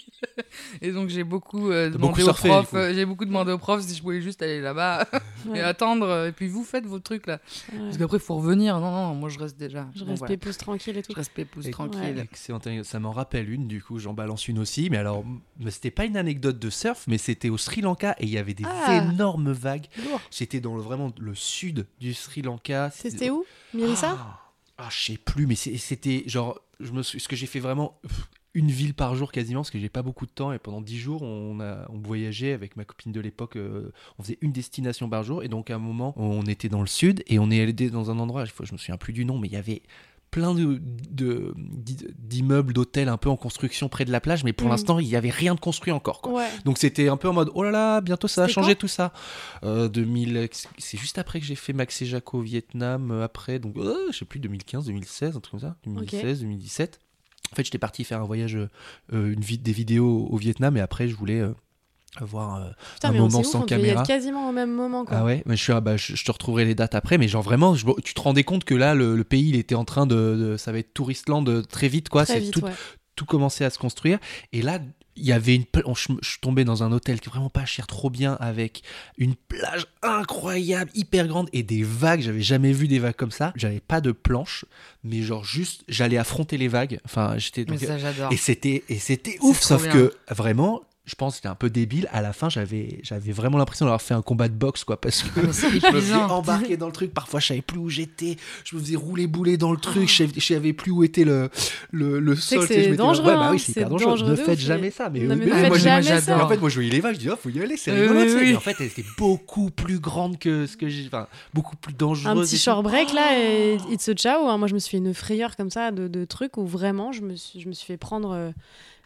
Et donc j'ai beaucoup euh, demandé
beaucoup
au
surfé,
prof,
du coup.
euh, j'ai beaucoup demandé au prof si je pouvais juste aller là-bas
Ouais.
et attendre. euh, Et puis vous faites vos trucs là.
Ouais.
Parce qu'après, il faut revenir. Non, non, moi je reste déjà.
Je
Bon,
reste
voilà.
pépouze tranquille et tout.
Je reste pépouze
Et-
tranquille.
Excellente anecdote. Ça m'en rappelle une, du coup, j'en balance une aussi. Mais alors, c'était pas une anecdote de surf, mais c'était au Sri Lanka et il y avait des
Ah.
énormes vagues. J'étais dans le, vraiment le sud du Sri Lanka.
C'était où Mérissa
Ah, ah, je sais plus, mais c'était genre, je me, suis- ce que j'ai fait vraiment une ville par jour quasiment, parce que j'ai pas beaucoup de temps et pendant dix jours, on a, on voyageait avec ma copine de l'époque, euh, on faisait une destination par jour et donc à un moment, on était dans le sud et on est allé dans un endroit, je je me souviens plus du nom, mais il y avait plein de de- d'i- d'immeubles, d'hôtels un peu en construction près de la plage, mais pour
Mhm.
l'instant, il y avait rien de construit encore. Quoi.
Ouais.
Donc c'était un peu en mode oh là là, bientôt ça va changer tout ça. Euh, 2000, c'est juste après que j'ai fait Max et Jaco au Vietnam, euh, après, donc euh, je sais plus, 2015, 2016, un truc comme ça, 2016, 2017. En fait, j'étais parti faire un voyage, euh, une des vidéos au Vietnam et après, je voulais avoir euh,
Putain,
un
mais
moment sans
ouf, on devait y
caméra.
être quasiment au même moment. Quoi.
Ah ouais, mais je, suis, ah bah, je, je te retrouverai les dates après, mais genre vraiment, je- tu te rendais compte que là, le, le pays, il était en train de, de- ça va être Touristland euh, très vite, quoi.
Très
C'est
vite,
tout,
ouais.
tout commençait à se construire. Et là, il y avait une. on- Je, je suis tombé dans un hôtel qui est vraiment pas cher, trop bien, avec une plage incroyable, hyper grande et des vagues. J'avais jamais vu des vagues comme ça. J'avais pas de planche, mais genre juste, j'allais affronter les vagues. Enfin, j'étais.
Mais ça, j'adore.
et c'était et c'était ouf, sauf
bien.
que vraiment. Je pense que c'était un peu débile. À la fin, j'avais, j'avais vraiment l'impression d'avoir fait un combat de boxe, quoi, parce que
c'est
je me faisais embarquer dans le truc. Parfois, je savais plus où j'étais. Je me faisais rouler bouler dans le truc. Je, savais, je savais plus où était le, le, le sol.
c'est
je
dangereux,
ouais, bah
hein,
oui, c'est hyper dangereux.
dangereux
Ne faites jamais
mais-
ça. Mais,
Non, mais faites
moi, mais en fait, moi, je voyais les vagues. Je dis, oh, faut y aller, c'est
Euh,
rigolo.
oui, oui.
Mais en fait, elle était beaucoup plus grande que ce que j'ai. Enfin, beaucoup plus dangereuse.
Un
et
petit
tout.
short break là et it's a ciao. hein. Moi je me suis fait une frayeur comme ça de, de trucs où vraiment je me suis, je me suis fait prendre. euh,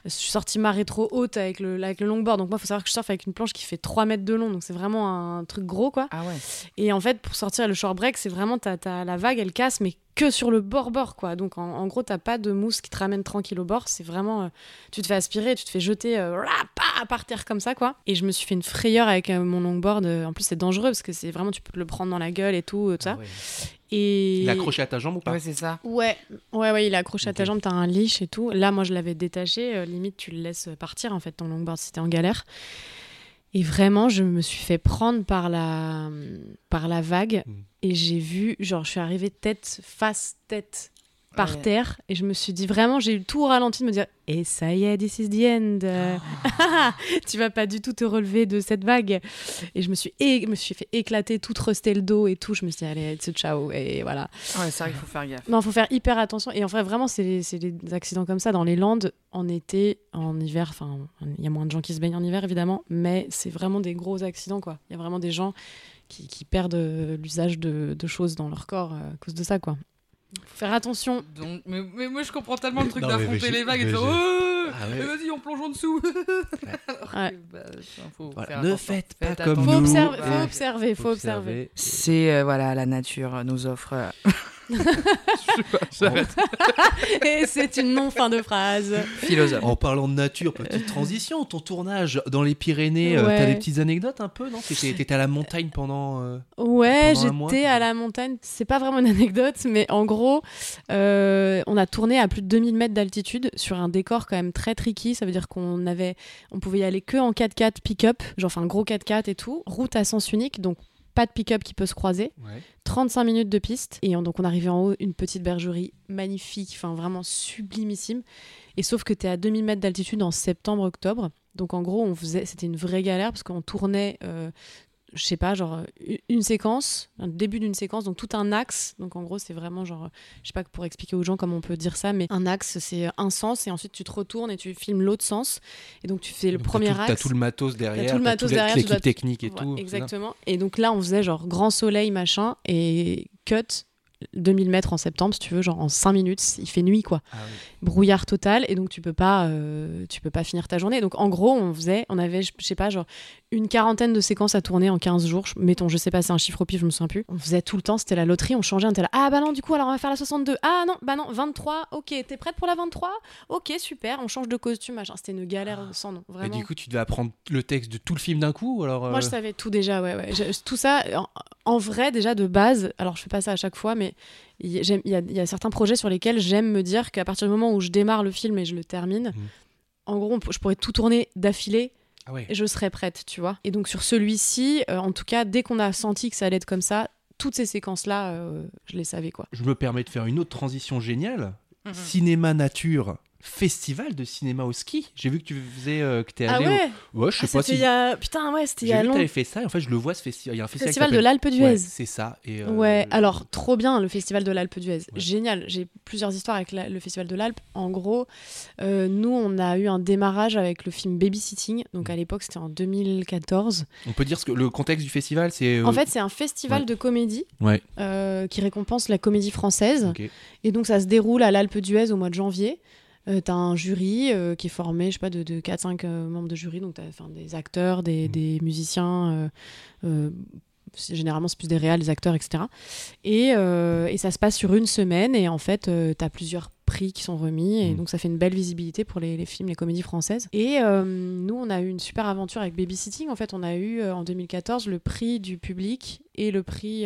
je suis sortie marée trop haute avec le, avec le longboard. Donc moi, il faut savoir que je surfe avec une planche qui fait 3 mètres de long. Donc c'est vraiment un truc gros quoi.
Ah ouais.
Et en fait, pour sortir le short break, c'est vraiment t'as, la vague, elle casse, mais que sur le bord-bord quoi. Donc en, en gros, t'as pas de mousse qui te ramène tranquille au bord. C'est vraiment. euh, tu te fais aspirer, tu te fais jeter euh, par terre comme ça quoi. Et je me suis fait une frayeur avec euh, mon longboard. Euh, En plus, c'est dangereux parce que c'est vraiment, tu peux te le prendre dans la gueule et tout, tout ça.
Ah ouais.
Et.
Il est accroché à ta jambe ou pas?
Ouais, c'est ça.
Ouais, ouais, ouais, il est accroché à ta jambe, t'as un leash et tout. Là, moi, je l'avais détaché. euh, limite, tu le laisses partir, en fait, ton longboard, si t'es en galère. Et vraiment, je me suis fait prendre par la, par la vague.
Mm.
Et j'ai vu, genre, je suis arrivée tête, face, tête, par
Ouais.
terre. Et je me suis dit, vraiment, j'ai eu tout ralenti de me dire, et ça y est, this is the end. Euh, tu vas pas du tout te relever de cette vague. Et je me suis, é- me suis fait éclater, tout ruster le dos et tout. Je me suis dit, allez, c'est ciao. Et voilà.
Ouais, c'est vrai qu'il faut faire gaffe.
Non, faut faire hyper attention. Et en fait, vraiment, c'est c'est des accidents comme ça dans les Landes, en été, en hiver. Enfin, il y a moins de gens qui se baignent en hiver, évidemment, mais c'est vraiment des gros accidents, quoi. Il y a vraiment des gens qui, qui perdent euh, l'usage de, de choses dans leur corps euh, à cause de ça, quoi. Faut faire attention.
Donc, mais, mais moi je comprends tellement le truc d'affronter les vagues et de faire Oh
Ah ouais.
Vas-y, on plonge en dessous Alors
Ouais.
que, bah, faut
Voilà.
faire
Ne
attention.
faites pas
Faites
comme
Faut,
nous.
observer,
Ouais.
faut observer, faut observer.
C'est euh, voilà, la nature nous offre. euh, Je sais pas, j'arrête.
Et c'est une non-fin de phrase.
Philosophe.
En parlant de nature, petite transition, ton tournage dans les Pyrénées, euh,
Ouais.
t'as des petites anecdotes un peu, non? T'étais t'étais à la montagne pendant. euh,
Ouais,
Pendant un mois,
j'étais à la montagne. C'est pas vraiment une anecdote, mais en gros, euh, on a tourné à plus de 2000 mètres d'altitude sur un décor quand même très tricky. Ça veut dire qu'on avait, on pouvait y aller que en 4x4 pick-up, genre enfin gros 4x4 et tout. Route à sens unique, donc pas de pick-up qui peut se croiser. 35 minutes de piste. Et on- donc on arrivait en haut, une petite bergerie magnifique, enfin vraiment sublimissime. Et sauf que tu es à 2000 mètres d'altitude en septembre-octobre. Donc en gros, on faisait, c'était une vraie galère parce qu'on tournait, euh, je sais pas, genre une- séquence, un début d'une séquence, donc tout un axe. Donc en gros, c'est vraiment genre, je sais pas pour expliquer aux gens comment on peut dire ça, mais un axe, c'est un sens et ensuite tu te retournes et tu filmes l'autre sens. Et donc tu fais le
Donc,
premier
tout-
axe.
T'as tout le matos derrière.
tout le matos derrière,
L'équipe
dois-
technique et
Ouais,
tout.
exactement. Et donc là, on faisait genre grand soleil, machin, et cut 2000 mètres en septembre, si tu veux, genre en 5 minutes, il fait nuit, quoi.
Ah oui.
Brouillard total et donc tu peux pas euh, tu peux pas finir ta journée. Donc en gros on faisait on avait je je sais pas genre une quarantaine de séquences à tourner en 15 jours. Je- mettons je sais pas c'est un chiffre au pif je me souviens plus. On faisait tout le temps c'était la loterie on changeait on était là ah bah non du coup alors on va faire la 62 ah non bah non 23 ok t'es prête pour la 23 ok super on change de costume machin. C'était une galère sans nom
Et
vraiment.
du coup, tu devais apprendre le texte de tout le film d'un coup ou alors
moi, je
euh,
savais tout déjà, ouais, ouais. Je- tout ça, en, en vrai, déjà de base, alors je fais pas ça à chaque fois, mais il y, a- y certains projets sur lesquels j'aime me dire qu'à partir du moment où je démarre le film et je le termine,
Mhm.
en gros, je pourrais tout tourner d'affilée
Ah ouais.
et je serais prête, tu vois. Et donc sur celui-ci, euh, en tout cas, dès qu'on a senti que ça allait être comme ça, toutes ces séquences-là, euh, je les savais, quoi.
Je me permets de faire une autre transition géniale.
Mhm.
Cinéma nature, festival de cinéma au ski. J'ai vu que tu faisais euh, que t'es
Ah
allé.
ouais
au... Ouais, je sais
Ah,
pas
C'était
si.
il y a... Putain, ouais, c'était il y
J'ai
a
vu que
longtemps.
t'avais fait ça. Et en fait, je le vois ce festival. Il y a un festival.
Festival de l'Alpe d'Huez.
Ouais, c'est ça. Et, euh,
Ouais, alors trop bien le festival de l'Alpe d'Huez.
Ouais.
Génial. J'ai plusieurs histoires avec la- le festival de l'Alpe. En gros, euh, nous, on a eu un démarrage avec le film Babysitting. Donc
Mm.
à l'époque, c'était en 2014.
On peut dire ce que le contexte du festival, c'est. euh,
En fait, c'est un festival
ouais.
de comédie
Ouais.
euh, qui récompense la comédie française.
ok.
Et donc, ça se déroule à l'Alpe d'Huez au mois de janvier. Euh, t'as un jury euh, qui est formé, je sais pas, de, de 4-5 euh, membres de jury. Donc, t'as enfin, des acteurs, des,
Mm.
des musiciens. euh, généralement, c'est plus des réals, des acteurs, etc. Et, et ça se passe sur une semaine. Et en fait, euh, t'as plusieurs prix qui sont remis. Et
Mm.
donc, ça fait une belle visibilité pour les, les films, les comédies françaises. Et nous, on a eu une super aventure avec Babysitting. En fait, on a eu en 2014 le prix du public et le prix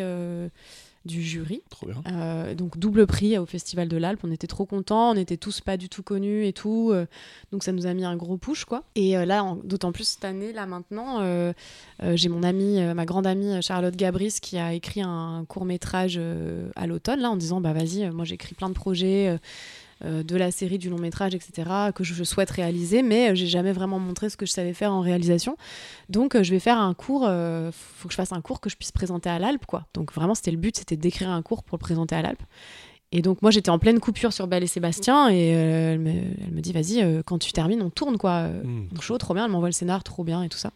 du jury.
Trop bien.
Euh, donc double prix au Festival de l'Alpe. On était trop contents, on était tous pas du tout connus et tout. euh, donc ça nous a mis un gros push quoi. Et euh, là, d'autant plus cette année, là maintenant, euh, euh, j'ai mon amie, euh, ma grande amie euh, Charlotte Gabris qui a écrit un court métrage à l'automne là en disant bah vas-y, euh, moi j'écris plein de projets. Euh, de la série, du long métrage, etc., que je, je souhaite réaliser, mais euh, j'ai jamais vraiment montré ce que je savais faire en réalisation. Donc, euh, je vais faire un cours, euh, faut que je fasse un cours que je puisse présenter à l'Alpe, quoi. Donc, vraiment, c'était le but, c'était d'écrire un cours pour le présenter à l'Alpe. Et donc, moi, j'étais en pleine coupure sur Belle et Sébastien, et euh, elle, me, elle me dit, vas-y, euh, quand tu termines, on tourne, quoi. Euh,
Mm.
donc, chaud, trop bien, elle m'envoie le scénar, trop bien, et tout ça.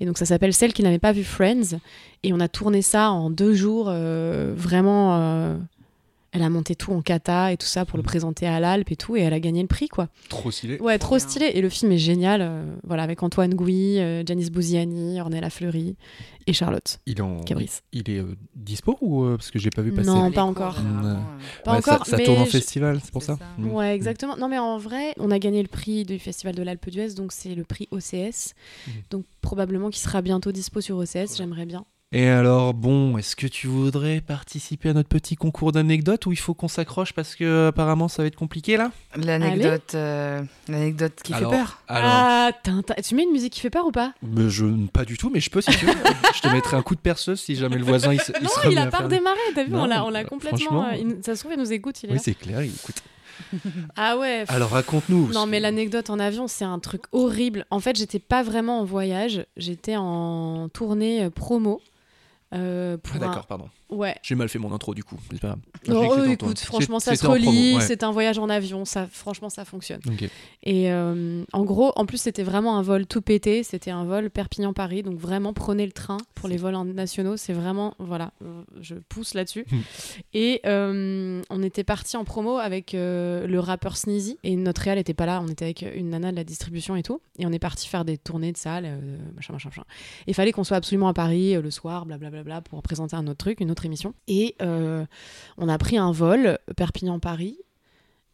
Et donc, ça s'appelle Celle qui n'avait pas vu Friends, et on a tourné ça en deux jours, euh, vraiment. Elle a monté tout en kata et tout ça pour le
Mm.
présenter à l'Alpe et tout, et elle a gagné le prix, quoi.
Trop stylé.
Ouais, trop stylé. Et le film est génial. euh, voilà, avec Antoine Gouy, euh, Janice Bouziani, Ornella Fleury et Charlotte
Il est en.
Cabris.
Il est euh, dispo ou euh, parce que j'ai pas vu passer?
Non, pas encore.
euh,
Pas
Ouais, ça-
encore,
Ça,
mais
tourne en
je-
festival, c'est pour ça?
ça.
Mm.
Ouais, exactement. Non, mais en vrai, on a gagné le prix du Festival de l'Alpe d'Huez, donc c'est le prix OCS. Donc probablement qu'il sera bientôt dispo sur OCS, j'aimerais bien.
Et alors, bon, est-ce que tu voudrais participer à notre petit concours d'anecdotes ou il faut qu'on s'accroche parce que apparemment ça va être compliqué là?
L'anecdote euh, l'anecdote qui
Alors,
fait peur.
Alors,
Ah, tintin. Tu mets une musique qui fait peur ou pas?
Mais je pas du tout, mais je peux si tu veux. je te mettrai un coup de perceuse si jamais le voisin il, se- il
Non,
se
il a pas redémarré, t'as vu
Non,
On l'a on l'a
bah,
complètement. euh, il- ça se trouve, il nous écoute, il est
Oui, c'est clair. Écoute.
Ah ouais.
Alors raconte-nous.
Non, mais l'anecdote en avion, c'est un truc horrible. En fait, j'étais pas vraiment en voyage, j'étais en tournée euh, promo. Euh, pour
Ah,
un-
D'accord, pardon.
Ouais.
J'ai mal fait mon intro du coup. C'est pas grave. Je sais
Oh, écoute, franchement, ça se relie.
ouais.
C'est un voyage en avion. Ça, franchement, ça fonctionne. Et euh, en gros, en plus, c'était vraiment un vol tout pété. C'était un vol Perpignan-Paris. Donc, vraiment, prenez le train pour les vols nationaux. C'est vraiment, voilà, euh, je pousse là-dessus.
Hmm.
et euh, on était parti en promo avec euh, le rappeur Sneezy. Et notre réal n'était pas là. On était avec une nana de la distribution et tout. Et on est parti faire des tournées de salles, euh, machin, machin, machin. Et il fallait qu'on soit absolument à Paris euh, le soir, blablabla, pour présenter un autre truc, une autre émission. Et euh, on a pris un vol Perpignan-Paris.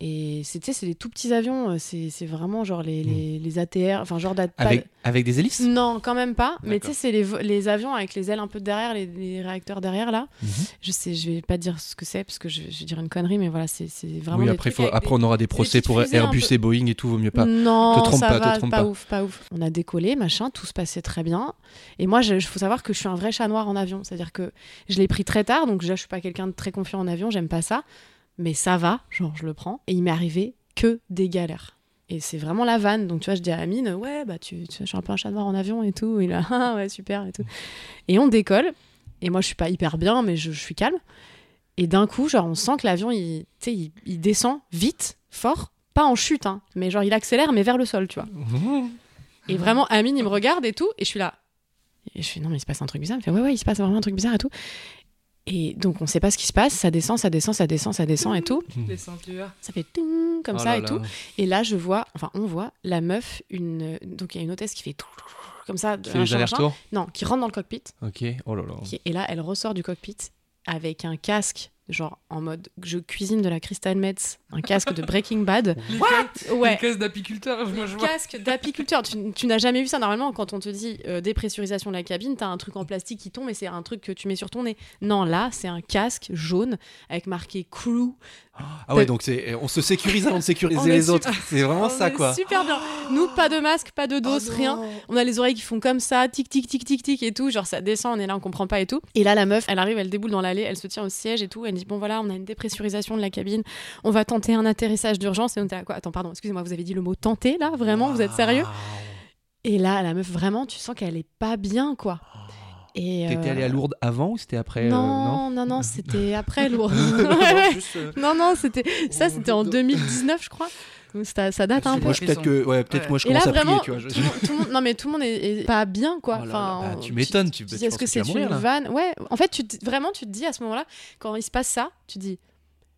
Et c'était c'est des tout petits avions, euh, c'est c'est vraiment genre les, les, les ATR, enfin genre d'at- pas-
Avec, avec des hélices?
Non, quand même pas. Mais tu sais, c'est les, les avions avec les ailes un peu derrière, les, réacteurs derrière là.
Mhm.
Je sais, je vais pas dire ce que c'est parce que je, je vais dire une connerie, mais voilà, c'est c'est vraiment.
Oui, après, faut, après
des-
on aura des procès pour Airbus et Boeing et tout, vaut mieux pas.
Non,
Te trompe
ça
pas, te
va,
trompe
pas,
pas.
ouf, pas ouf. On a décollé, machin, tout se passait très bien. Et moi, il faut savoir que je suis un vrai chat noir en avion. C'est-à-dire que je l'ai pris très tard, donc déjà, je suis pas quelqu'un de très confiant en avion, j'aime pas ça. Mais ça va, genre, je le prends. Et il m'est arrivé que des galères. Et c'est vraiment la vanne. Donc, tu vois, je dis à Amine, ouais, bah, tu, tu je suis un peu un chat noir en avion et tout. Et là, ah, ouais, super et tout. Et on décolle. Et moi, je suis pas hyper bien, mais je, suis calme. Et d'un coup, genre, on sent que l'avion, il, il, il descend vite, fort. Pas en chute, hein, mais genre, il accélère, mais vers le sol, tu vois. Et vraiment, Amine, il me regarde et tout, et je suis là. Et je fais, non, mais il se passe un truc bizarre. Il me fait, ouais, ouais, il se passe vraiment un truc bizarre et tout. Et donc on sait pas ce qui se passe, ça descend, ça descend, ça descend, ça descend et tout.
Ceintures.
Ça fait ting comme
Oh
ça
là
et
là.
tout. Et là je vois, enfin on voit la meuf, une donc il y a une hôtesse qui fait comme ça,
fais
machin,
les
non, qui rentre dans le cockpit.
Ok. Oh là là.
qui- et là elle ressort du cockpit avec un casque genre en mode je cuisine de la Crystal Metz, un casque de Breaking Bad.
What?
Ouais.
Une caisse d'apiculteur.
Casque d'apiculteur. Tu, tu n'as jamais vu ça normalement quand on te dit euh, dépressurisation de la cabine, t'as un truc en plastique qui tombe et c'est un truc que tu mets sur ton nez. Non, là, c'est un casque jaune avec marqué crew.
Ah ouais, donc c'est on se sécurise avant de sécuriser les autres. C'est vraiment
On
ça quoi.
Super bien. Nous, pas de masque, pas de
Oh
rien.
non.
On a les oreilles qui font comme ça, tic tic tic tic tic et tout. Genre ça descend, on est là, on comprend pas et tout. Et là, la meuf, elle arrive, elle déboule dans l'allée, elle se tient au siège et tout. Elle dit bon voilà, on a une dépressurisation de la cabine. On va tenter un atterrissage d'urgence. Et on était là quoi? Attends, pardon, excusez-moi, vous avez dit le mot tenter là? Vraiment, vous êtes sérieux? Et là, la meuf, vraiment, tu sens qu'elle est pas bien quoi. Et
T'étais
euh,
allé à Lourdes avant ou c'était après euh,
Non, non, non, c'était après lourd.
Non, euh,
Non, non, c'était ça,
Oh,
c'était en
non.
2019, je crois. Ça, ça date un peu.
Moi, peut-être que, ouais, peut-être
Ouais.
moi, je
Et là,
commence à
vraiment,
prier, tu vois. je-
tout, tout monde, non mais tout le monde est, est pas bien quoi.
Oh là
enfin,
là, bah,
on-
tu m'étonnes, tu- tu
dis, est-ce que
que tu
c'est une
là.
vanne? Ouais. En fait, tu te- vraiment, tu te dis à ce moment-là, quand il se passe ça, tu te dis.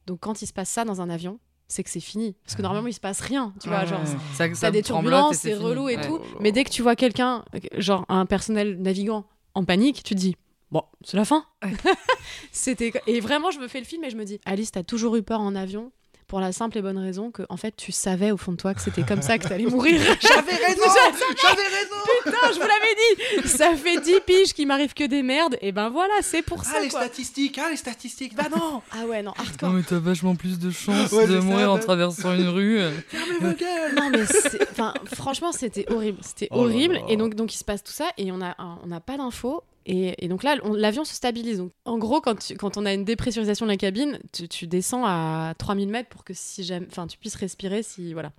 Donc quand il se passe ça dans un avion, c'est que c'est fini. Parce que
Ah.
normalement, il se passe rien. Tu vois, genre.
Ça-
T'as
ça
des turbulences, c'est relou et
Ouais.
tout. Mais dès que tu vois quelqu'un, genre un personnel navigant en panique, tu te dis. Bon, c'est la fin.
Ouais.
C'était et vraiment, je me fais le film et je me dis, Alice, t'as toujours eu peur en avion? Pour la simple et bonne raison que, en fait, tu savais au fond de toi que c'était comme ça que t'allais mourir.
J'avais raison J'avais raison
Putain, je vous l'avais dit Ça fait 10 piges qu'il m'arrive que des merdes, et ben voilà, c'est pour ça
Ah, les
quoi.
statistiques Ah, les statistiques Bah non
Ah ouais, non, hardcore.
Non mais t'as vachement plus de chances
Ouais,
de
ça,
mourir en
bah.
traversant une rue.
Fermez vos gueules
Non mais c'est- enfin franchement c'était horrible, c'était
Oh là
horrible
là.
et donc donc il se passe tout ça et on a on n'a pas d'infos et, et donc là on- l'avion se stabilise. Donc en gros quand tu- quand on a une dépressurisation de la cabine tu, tu descends à 3000 mètres pour que si jamais enfin tu puisses respirer si voilà.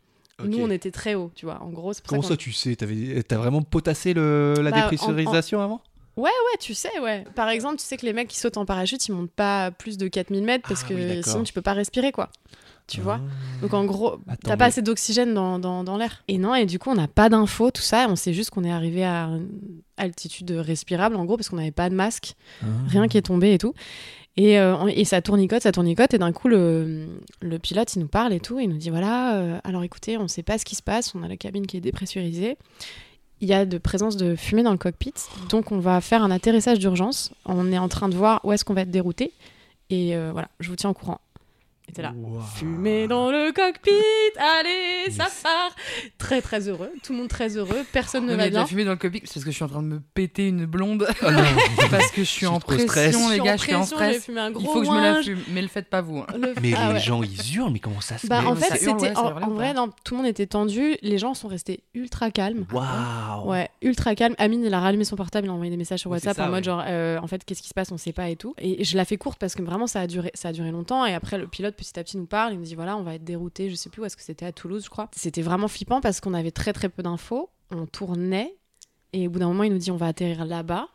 Nous on était très haut tu vois. En gros pour
Comment
ça,
ça, tu sais? T'as vraiment potassé le... la
Bah, en-
dépressurisation avant?
Ouais tu sais ouais. Par exemple tu sais que les mecs qui sautent en parachute ils montent pas plus de 4000 mètres parce
Ah
que
oui,
sinon tu peux pas respirer quoi tu vois
Ah.
Donc en gros,
Attends,
t'as pas assez d'oxygène dans, dans, dans l'air. Et non, et du coup, on n'a pas d'infos, tout ça. On sait juste qu'on est arrivé à une altitude respirable, en gros, parce qu'on n'avait pas de masque,
Ah.
rien qui est tombé et tout. Et, euh, et ça tournicote, ça tournicote. Et d'un coup, le, le pilote, il nous parle et tout. Il nous dit voilà, euh, alors écoutez, on sait pas ce qui se passe. On a la cabine qui est dépressurisée. Il y a de présence de fumée dans le cockpit. Donc on va faire un atterrissage d'urgence. On est en train de voir où est-ce qu'on va être dérouté. Et euh, voilà, je vous tiens au courant. Et t'es là. Fumée dans le cockpit, allez, ça part. Très très heureux, tout le monde très heureux, personne ne
Non,
va bien.
fumée dans le cockpit c'est parce que je suis en train de me péter une blonde
non.
parce que je suis en
trop stress.
pression les
suis
gars,
en
je suis en
pression, j'ai
stress.
fumé un gros
Il faut que je me la fume, mais le faites pas vous. hein.
Le-
Mais
Ah
les
ouais.
gens, ils hurlent, mais comment ça se
Bah,
fait
en fait, c'était
ouais,
en, vrai, non, tout le monde était tendu, les gens sont restés ultra calmes.
Waouh
Ouais, ultra calme. Amine, il a rallumé son portable, il a envoyé des messages sur WhatsApp
ça,
en mode
ouais.
genre, euh, en fait, qu'est-ce qui se passe, on sait pas et tout. Et je la fais courte parce que vraiment, ça a duré, ça a duré longtemps. Et après, le pilote, petit à petit, nous parle. Il nous dit, voilà, on va être dérouté, je sais plus où est-ce que c'était, à Toulouse, je crois. C'était vraiment flippant parce qu'on avait très très peu d'infos. On tournait. Et au bout d'un moment, il nous dit, on va atterrir là-bas.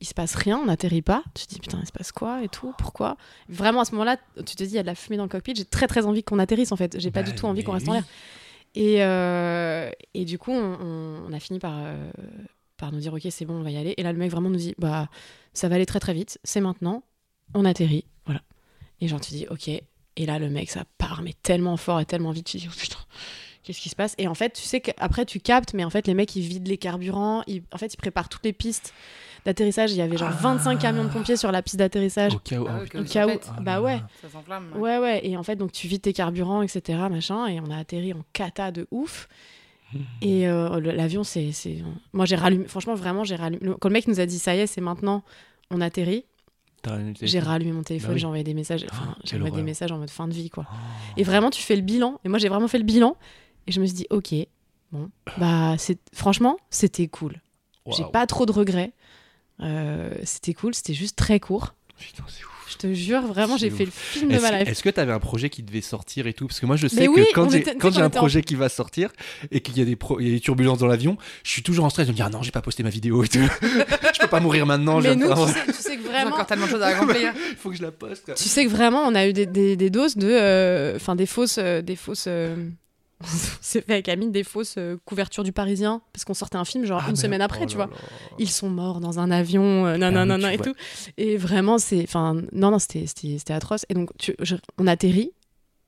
Il se passe rien, on n'atterrit pas. Tu te dis, putain, il se passe quoi et tout, pourquoi? Vraiment, à ce moment-là, tu te dis, il y a de la fumée dans le cockpit. J'ai très très envie qu'on atterrisse, en fait. J'ai pas
Bah,
du tout envie qu'on reste en l'air. Et, euh, et du coup, on a fini par, euh, par nous dire, ok, c'est bon, on va y aller. Et là, le mec vraiment nous dit, bah, ça va aller très très vite, c'est maintenant, on atterrit, voilà. Et genre, tu dis, ok. Et là, le mec, ça part, mais tellement fort et tellement vite, tu dis, oh putain, qu'est-ce qui se passe? Et en fait, tu sais qu'après, tu captes, mais en fait, les mecs, ils vident les carburants, ils- en fait, ils préparent toutes les pistes d'atterrissage. Il y avait genre
Ah.
25 camions de pompiers sur la piste d'atterrissage.
Au cas où.
Ah
putain.
Au cas où,
pète.
bah ouais.
Ça s'enflamme.
Ouais, ouais. Et en fait, donc tu vides tes carburants, etc. Machin, et on a atterri en cata de ouf. Et euh, l'avion, c'est. c'est- Moi, j'ai rallumé. Franchement, vraiment, j'ai rallumé. Quand le mec nous a dit, ça y est, c'est maintenant, on atterrit, j'ai rallumé mon téléphone,
Bah oui.
j'ai envoyé des messages. Enfin,
Oh,
envoyé des messages en mode fin de vie, quoi.
Oh.
Et vraiment, tu fais le bilan. Et moi, j'ai vraiment fait le bilan. Et je me suis dit, ok, bon, bah, c'est... franchement, c'était cool. J'ai pas trop de regrets. Euh, c'était cool, c'était juste très court.
Putain, c'est ouf.
Je te jure, vraiment, j'ai fait le film de
Est-ce
ma life.
est-ce que tu avais un projet qui devait sortir et tout Parce que moi, je sais que quand j'ai un
en-
projet qui va sortir et qu'il y, a des pro- il y a des turbulences dans l'avion, je suis toujours en stress de me dire ah non, j'ai pas posté ma vidéo et tout. je peux pas mourir maintenant.
Mais
je
nous, tu sais, tu sais que vraiment,
encore tellement de choses à accomplir.
Il faut que je la poste. quoi.
tu sais que vraiment, on a eu des, des- des doses de, euh, enfin, des fausses, euh, des fausses, euh, s'est fait avec Amine des fausses euh, couvertures du Parisien parce qu'on sortait un film genre
Ah,
une semaine après,
oh
tu vois. Ils sont morts dans un avion, euh, nan,
Ah
nan,
oui,
nan,
tu
et
vois.
tout. Et vraiment, c'est. Enfin, non, non, c'était- atroce. Et donc, tu- je- on atterrit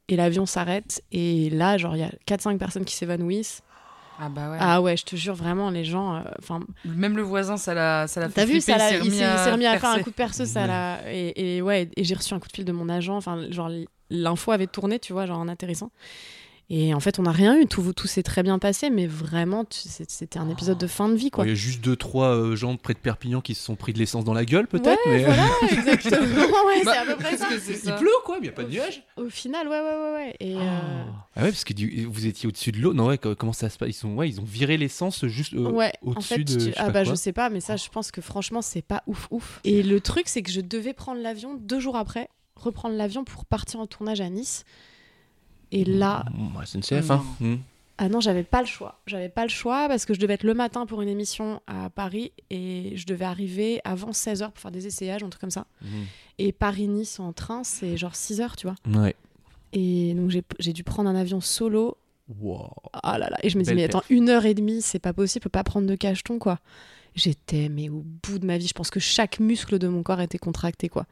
et l'avion s'arrête. Et là, genre, il y a 4-5 personnes qui s'évanouissent.
Ah bah ouais.
Ah ouais, je te jure, vraiment, les gens. euh, Enfin,
Même le voisin, ça l'a, ça l'a fait
T'as vu, ça l'a- il s'est remis à faire un coup de perceuse, ça l'a. Et, et ouais, et j'ai reçu un coup de fil de mon agent. Enfin, genre, l'info avait tourné, tu vois, genre en atterrissant. Et en fait, on n'a rien eu. Tout, tout s'est très bien passé, mais vraiment, c'était un épisode de fin de vie, quoi.
Il y a juste deux, trois euh, gens près de Perpignan qui se sont pris de l'essence dans la gueule, peut-être.
Ouais,
mais...
voilà, exactement. ouais,
Bah,
c'est à peu près ça.
Il pleut quoi, mais il n'y a pas de nuages?
Au final, ouais, ouais, ouais, ouais. Et euh,
Ah ouais, parce que du- vous étiez au-dessus de l'eau. Non, ouais, co- comment ça se passe? Ils, sont, ouais, ils ont viré l'essence juste euh,
ouais, en
au-dessus
fait,
de. je
ah bah
quoi.
je sais pas, mais ça, je pense que franchement, c'est pas ouf, ouf. Et le truc, c'est que je devais prendre l'avion deux jours après, reprendre l'avion pour partir en tournage à Nice. Et là,
Mmh, SNCF, hein. Mmh.
Ah non, j'avais pas le choix. J'avais pas le choix parce que je devais être le matin pour une émission à Paris et je devais arriver avant 16h pour faire des essayages, un truc comme ça.
Mmh.
Et Paris-Nice en train, c'est genre 6h, tu vois.
Ouais.
Et donc j'ai dû prendre un avion solo.
Wow.
Ah là là. Et je me dis, mais attends, une heure et demie, c'est pas possible, pas prendre de cacheton, quoi. J'étais, mais au bout de ma vie, je pense que chaque muscle de mon corps était contracté, quoi.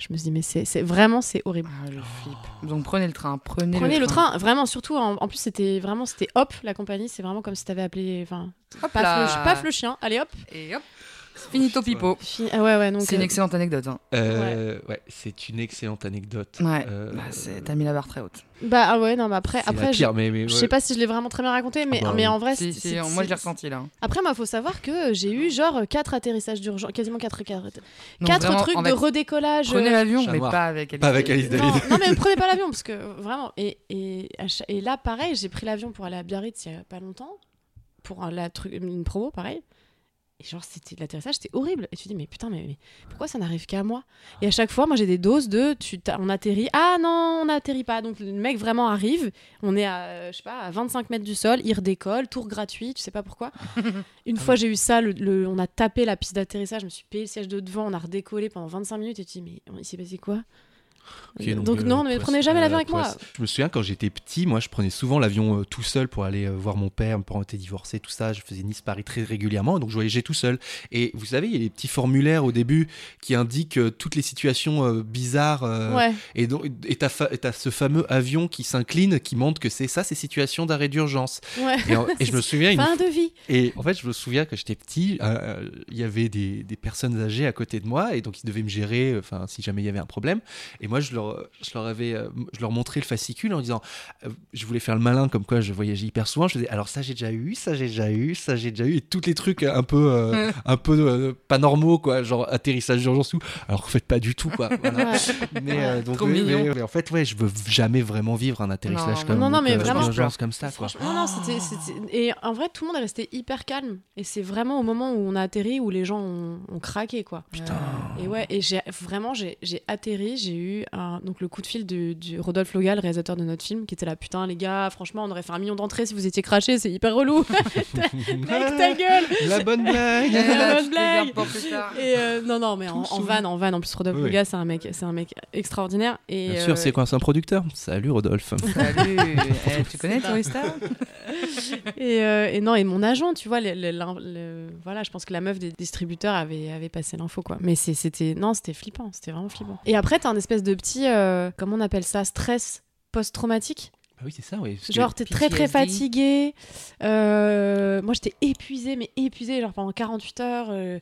Je me suis dit, mais c'est vraiment, c'est horrible.
Ah, le flip. Donc prenez le train, prenez,
Prenez le train, vraiment, surtout, en, en plus, c'était vraiment, c'était hop, la compagnie, c'est vraiment comme si t'avais appelé, enfin, le, paf le chien, allez hop.
Et hop, finito pipo.
Ah ouais, ouais, donc.
C'est une
euh,
excellente anecdote. Hein.
Euh, ouais, c'est une excellente anecdote.
Ouais.
Euh,
Bah, T'as mis la barre très haute.
Bah ah ouais, non, mais après, après je,
pire, mais, mais
je
ouais.
sais pas si je l'ai vraiment très bien raconté, mais,
Ah bah
mais en vrai,
Si, si, moi je l'ai ressenti là.
Après, moi, faut savoir que j'ai eu genre quatre atterrissages d'urgence, quasiment quatre, quatre,
Donc,
quatre
vraiment,
trucs
en
de
fait,
redécollage.
Prenez
euh,
l'avion, mais pas avec Alice.
Pas avec Alice
Non,
David.
non, mais prenez pas l'avion parce que vraiment. Et, et, là, pareil, j'ai pris l'avion pour aller à Biarritz il y a pas longtemps pour un- la truc, une promo, pareil. Et genre, c'était l'atterrissage, c'était horrible. Et tu te dis, mais putain, mais, mais pourquoi ça n'arrive qu'à moi? Et à chaque fois, moi, j'ai des doses de, tu t'as- on atterrit, ah non, on n'atterrit pas. Donc le mec vraiment arrive, on est à, euh, je sais pas, à 25 mètres du sol, il redécolle, tour gratuit, tu sais pas pourquoi. Une fois, j'ai eu ça, le, le- on a tapé la piste d'atterrissage, je me suis payé le siège de devant, on a redécollé pendant 25 minutes, et tu te dis, mais il s'est passé quoi? Donc,
euh,
non,
toi,
prenez jamais l'avion
euh,
avec
toi,
moi.
Je me souviens quand j'étais petit, moi je prenais souvent l'avion euh, tout seul pour aller euh, voir mon père. Mes parents étaient divorcés, tout ça. Je faisais Nice-Paris très régulièrement, donc je voyageais tout seul. Et vous savez, il y a les petits formulaires au début qui indiquent toutes les situations bizarres.
Ouais,
Et donc, et t'as, fa- et t'as ce fameux avion qui s'incline, qui montre que c'est ça, ces situations d'arrêt d'urgence.
ouais.
Et, en- et je me souviens, une
Fin de vie.
et en fait, je me souviens que j'étais petit, il y avait des, des personnes âgées à côté de moi, et donc ils devaient me gérer, enfin, si jamais il y avait un problème. Et moi, je leur, je leur avais, euh, je leur montrais le fascicule en disant, euh, je voulais faire le malin, comme quoi je voyageais hyper souvent. Je disais, alors ça j'ai déjà eu, ça j'ai déjà eu, ça j'ai déjà eu, et tous les trucs un peu, euh, un peu euh, pas normaux, quoi, genre atterrissage d'urgence ou. Alors qu'en fait, pas du tout, quoi. Voilà. Mais, euh, donc, mais- mais en fait, ouais, je veux jamais vraiment vivre un atterrissage
Non,
comme
non, non, mais
euh,
vraiment,
d'urgence comme ça, quoi.
Non, non, c'était, Et en vrai, tout le monde est resté hyper calme. Et c'est vraiment au moment où on a atterri où les gens ont, ont craqué, quoi.
Putain.
Et ouais, et j'ai vraiment, j'ai, j'ai atterri, j'ai eu un, donc le coup de fil du, du Rodolphe Logal, le réalisateur de notre film, qui était là, putain, les gars, franchement, on aurait fait un million d'entrées si vous étiez crachés, c'est hyper relou. Mec, ta gueule
La bonne blague.
La bonne blague. Et euh, non, non, mais en, en van, en van, en plus, Rodolphe
Oui.
Logal, c'est un mec, c'est un mec extraordinaire. Et,
Bien sûr,
euh,
c'est quoi C'est un producteur? Salut Rodolphe.
Salut. Eh, tu connais Tourista
et, euh, et non, et mon agent, tu vois, le- le- l'in- le- voilà, je pense que la meuf des distributeurs avait, avait passé l'info, quoi. Mais c'était, non, c'était flippant, c'était vraiment flippant. Et après, t'as un espèce de petit, euh, comment on appelle ça, stress post-traumatique.
Ah oui, c'est ça, oui.
Genre, t'es très très fatigué. Euh, moi, j'étais épuisée, mais épuisée, genre pendant 48 heures, euh,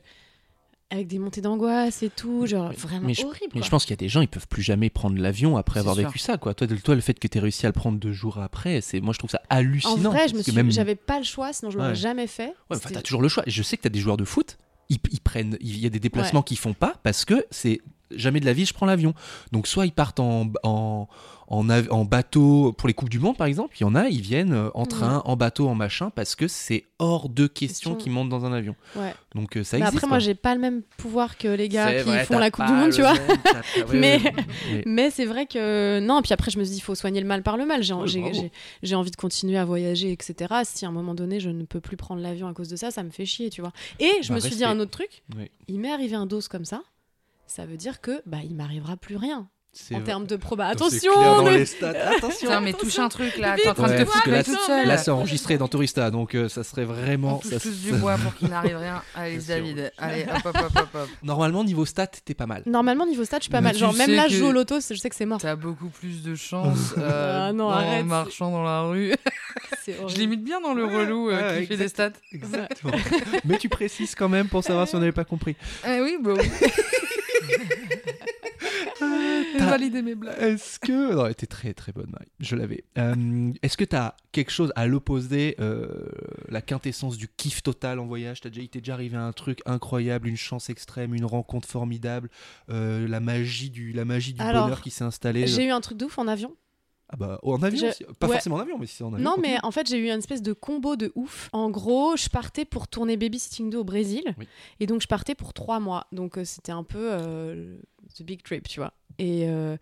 avec des montées d'angoisse et tout, genre vraiment
mais je,
horrible.
mais
quoi.
je pense qu'il y a des gens, ils peuvent plus jamais prendre l'avion après avoir
sûr.
vécu ça, quoi. Toi, de- toi, le fait que tu aies réussi à le prendre deux jours après, c'est, moi, je trouve ça hallucinant.
En vrai, je me suis,
même-
j'avais pas le choix, sinon je l'aurais
Ouais.
jamais fait.
Ouais, enfin, t'as toujours le choix. Je sais que t'as des joueurs de foot, ils, ils prennent, il y a des déplacements qu'ils font pas parce que c'est jamais de la vie, je prends l'avion. Donc, soit ils partent en, en, en, bateau pour les Coupes du Monde, par exemple. Il y en a, ils viennent euh, en train, en bateau, en machin, parce que c'est hors de question qu'ils montent dans un avion.
Ouais.
Donc, euh, ça
Mais
existe.
après, moi,
quoi.
j'ai pas le même pouvoir que les gars qui
vrai,
font la Coupe
pas
du Monde, tu vois.
même-
Mais-
mais-
Mais c'est vrai que non. Puis après, je me suis dit, il faut soigner le mal par le mal. J'ai, envie de continuer à voyager, etc. Si à un moment donné, je ne peux plus prendre l'avion à cause de ça, ça me fait chier, tu vois. Et je
Bah,
me suis dit un autre truc. Il m'est arrivé un dos comme ça. Ça veut dire que bah il m'arrivera plus rien. En termes de proba. Attention
clair dans
ne-
les stats. Attention.
Mais touche un truc là, t'es en train de te
parce
foutre
que là,
toute
c'est-
seule.
Là, c'est enregistré dans Tourista, donc euh, ça serait
On
vraiment.
touche
ça-
tous du bois pour qu'il n'arrive rien. Allez. David. Allez, hop, hop, hop, hop, hop.
Normalement, niveau stat, t'es pas mal.
Normalement, niveau stat, je suis pas
Mais
mal. Genre, même là, je joue au loto, je sais que c'est mort.
T'as beaucoup plus de chance euh,
Ah non,
en
arrête.
marchant dans la rue. Je l'imite bien dans le relou euh,
ouais,
qui fait des stats.
Exactement. Mais tu précises quand même pour savoir si on n'avait pas compris.
Eh oui. J'ai validé mes blagues.
Est-ce que. Non, elle était très très bonne, Marie. Je l'avais. Euh, Est-ce que t'as quelque chose à l'opposé, euh, la quintessence du kiff total en voyage? T'as déjà, il t'est déjà arrivé un truc incroyable, une chance extrême, une rencontre formidable, euh, la magie du, la magie du
Alors,
bonheur qui s'est installée
J'ai eu un truc de ouf en avion.
Ah bah, en avion
Je-
aussi. Pas
ouais.
forcément en avion, mais si c'est en avion.
Non, mais en fait, j'ai eu une espèce de combo de ouf. En gros, je partais pour tourner Babysitting 2 au Brésil.
Oui.
Et donc, je partais pour trois mois. Donc, euh, c'était un peu euh, the big trip, tu vois. Et euh,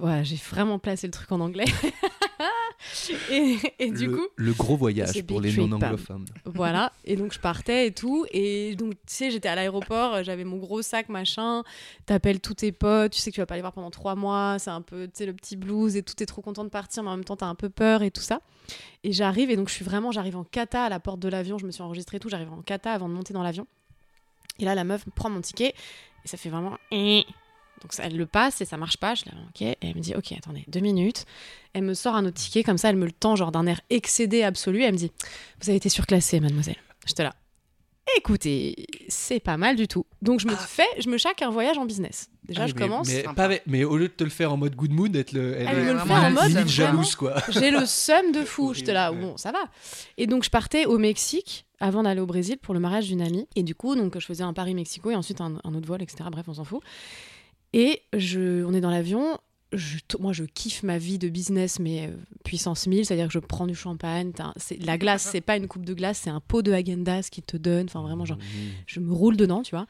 ouais, j'ai vraiment placé le truc en anglais. et, et du
le,
coup,
le gros voyage pour les
trip.
non anglophones.
voilà. Et donc, je partais et tout. Et donc, tu sais, j'étais à l'aéroport, j'avais mon gros sac, machin. T'appelles tous tes potes, tu sais que tu vas pas les voir pendant trois mois. C'est un peu, tu sais, le petit blues et tout. T'es trop content de partir, mais en même temps, t'as un peu peur et tout ça. Et j'arrive, et donc, je suis vraiment, j'arrive en cata à la porte de l'avion. Je me suis enregistrée et tout. J'arrive en cata avant de monter dans l'avion. Et là, la meuf prend mon ticket et ça fait vraiment. Donc ça, elle le passe et ça marche pas. Je la ok. Et elle me dit ok, attendez, deux minutes. Elle me sort un autre ticket comme ça. Elle me le tend genre d'un air excédé absolu. Elle me dit vous avez été surclassée, mademoiselle. J'étais là. Écoutez, c'est pas mal du tout. Donc je me fais, je me chaque un voyage en business. Déjà,
Ah,
je
mais-
commence.
Mais,
Sympa.
pas avec- mais au lieu de te le faire en mode good mood, être le,
Elle me le fait en mode
limite jalouse quoi.
J'ai le seum de fou. J'étais là,
ouais.
bon, ça va. Et donc, je partais au Mexique avant d'aller au Brésil pour le mariage d'une amie. Et du coup, donc, je faisais un Paris-Mexico et ensuite un, un autre vol, etc. Bref, on s'en fout. Et je, on est dans l'avion. Je, moi, je kiffe ma vie de business, mais euh, puissance 1000, c'est-à-dire que je prends du champagne. La glace, c'est pas une coupe de glace, c'est un pot de Häagen-Dazs qui te donne. Enfin, vraiment, genre, je me roule dedans, tu vois.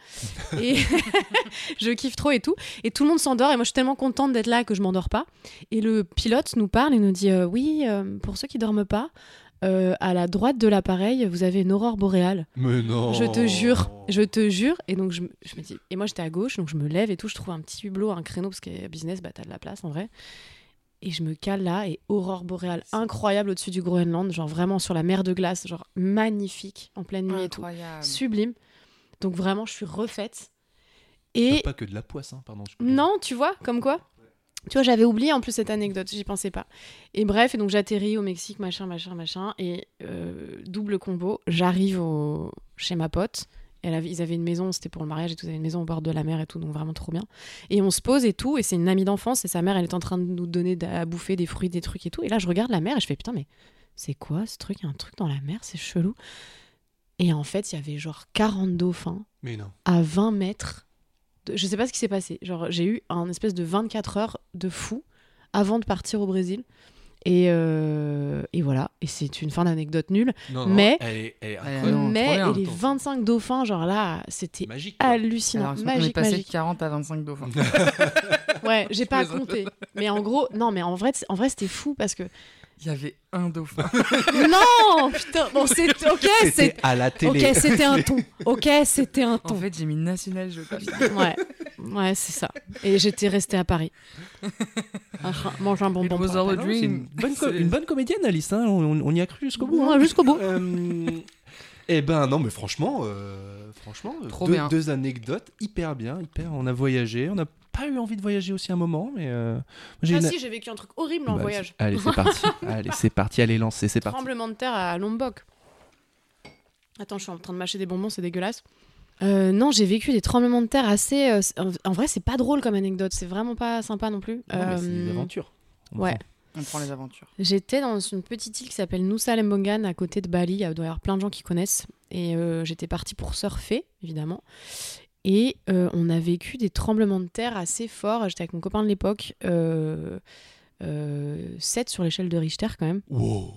Et je kiffe trop et tout. Et tout le monde s'endort. Et moi, je suis tellement contente d'être là que je m'endors pas. Et le pilote nous parle et nous dit euh, Oui, euh, pour ceux qui dorment pas, euh, à la droite de l'appareil, vous avez une aurore boréale.
Mais non.
Je te jure, je te jure. Et donc, je, me- je me dis, et moi, j'étais à gauche, donc je me lève et tout. Je trouve un petit hublot, un créneau, parce que business, bah, t'as de la place en vrai. Et je me cale là, et aurore boréale incroyable au-dessus du Groenland, genre vraiment sur la mer de glace, genre magnifique, en pleine nuit et tout.
Incroyable.
Sublime. Donc, vraiment, je suis refaite.
Et...
Et
Pas que de la poisse, hein, pardon. je-
non, tu vois, comme quoi? Tu vois, j'avais oublié en plus cette anecdote, j'y pensais pas. Et bref, et donc j'atterris au Mexique, machin, machin, machin, et euh, double combo, j'arrive au... chez ma pote. Elle avait, ils avaient une maison, c'était pour le mariage et tout, ils avaient une maison au bord de la mer et tout, donc vraiment trop bien. Et on se pose et tout, et c'est une amie d'enfance, et sa mère, elle est en train de nous donner à bouffer des fruits, des trucs et tout. Et là, je regarde la mer et je fais putain, mais c'est quoi ce truc? Il y a un truc dans la mer, c'est chelou. Et en fait, il y avait genre 40 dauphins
Mais non.
à 20 mètres. Je sais pas ce qui s'est passé. Genre, j'ai eu un espèce de 24 heures de fou avant de partir au Brésil. Et, euh, et voilà. Et c'est une fin d'anecdote nulle.
Non, non,
Mais-
elle est, elle est
Elle est
incroyable.
non,
Mais
trop bien.
et les 25 dauphins, genre là, c'était
magique.
hallucinant.
Alors, on est
magique,
passé
magique.
de 40 à 25 dauphins.
Ouais, j'ai pas compté. Mais en gros, non, mais en vrai, en vrai c'était fou parce que.
Il y avait un dauphin.
non Putain, bon, c'est. Ok,
C'était
c'est.
à la télé.
Ok, c'était un ton. Ok, c'était un
En
ton.
fait, j'ai mis National Geographic.
Ouais, ouais, c'est ça. Et j'étais restée à Paris. Manger un bonbon.
was a.
C'est une bonne, une comédienne, Alice. hein, On, on y a cru jusqu'au bout. hein.
Ouais, jusqu'au bout.
Euh, eh ben non, mais franchement, euh, franchement,
Trop
deux,
bien.
deux anecdotes hyper bien, hyper. On a voyagé, on n'a pas eu envie de voyager aussi un moment, mais euh, moi, j'ai
Ah
une-
si, j'ai vécu un truc horrible en
Bah,
voyage.
Allez, c'est parti. allez, c'est parti. Allez, lancez, c'est parti.
Tremblement de terre à Lombok. Attends, je suis en train de mâcher des bonbons, c'est dégueulasse. Euh, non, j'ai vécu des tremblements de terre assez. euh, c'est- en, vrai, c'est pas drôle comme anecdote, c'est vraiment pas sympa non plus.
Non, mais c'est une
Euh.
On
ouais.
prend.
On prend les aventures.
J'étais dans une petite île qui s'appelle Nusa Lembongan à côté de Bali. Il doit y avoir plein de gens qui connaissent. Et euh, j'étais partie pour surfer, évidemment. Et euh, on a vécu des tremblements de terre assez forts. J'étais avec mon copain de l'époque. Euh, euh, 7 sur l'échelle de Richter quand même.
Wow.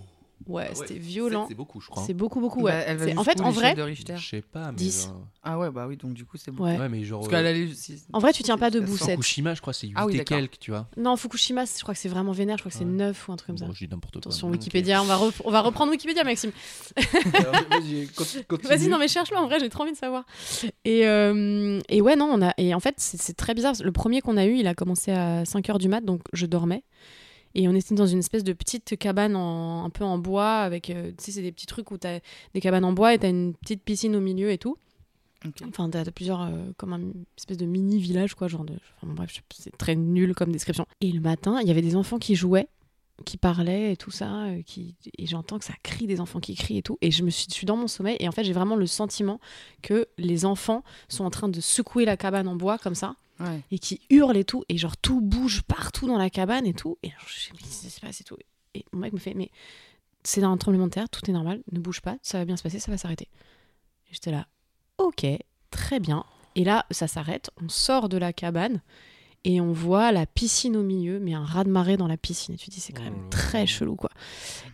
Ouais,
Ah ouais,
c'était violent.
C'est beaucoup, je crois.
C'est beaucoup, beaucoup,
Bah,
ouais.
elle va
C'est- en fait, en vrai,
de Richter
Je sais pas, mais.
10.
genre-
Ah ouais, bah oui, donc du coup, c'est bon.
ouais.
Ouais, mais genre.
Parce
euh,
allait.
En vrai, tu tiens pas debout,
c'est-
Fukushima, je crois, c'est 8
Ah oui,
et quelques, tu vois.
Non, Fukushima, je crois que c'est vraiment vénère. Je crois que c'est
Ouais.
9 ou un truc comme ça.
Bon, je dis n'importe quoi.
Attention. Wikipédia, on va, rep- on va reprendre Wikipédia, Maxime.
Vas-y,
non, mais cherche-le, en vrai, j'ai trop envie de savoir. Et, euh, et ouais, non, on a. Et en fait, c'est c'est très bizarre. Le premier qu'on a eu, il a commencé à 5h du mat, donc je dormais. Et on était dans une espèce de petite cabane en- un peu en bois, avec. euh, tu sais, c'est des petits trucs où t'as des cabanes en bois et t'as une petite piscine au milieu et tout.
Ok.
Enfin, t'as plusieurs. euh, comme un espèce de mini village, quoi, genre de. Enfin, bref, c'est très nul comme description. Et le matin, il y avait des enfants qui jouaient qui parlaient et tout ça, euh, qui... et j'entends que ça crie des enfants qui crient et tout, et je me suis, je suis dans mon sommeil, et en fait j'ai vraiment le sentiment que les enfants sont en train de secouer la cabane en bois comme ça,
Ouais.
et qui hurlent et tout, et genre tout bouge partout dans la cabane et tout, et je sais mais qu'est-ce qui se passe et tout, et mon mec me fait, mais c'est un tremblement de terre, tout est normal, ne bouge pas, ça va bien se passer, ça va s'arrêter. Et j'étais là, ok, très bien, et là ça s'arrête, on sort de la cabane, et on voit la piscine au milieu, mais un raz-de-marée dans la piscine. Et tu te dis, c'est quand
Oh
même
là
très chelou, quoi.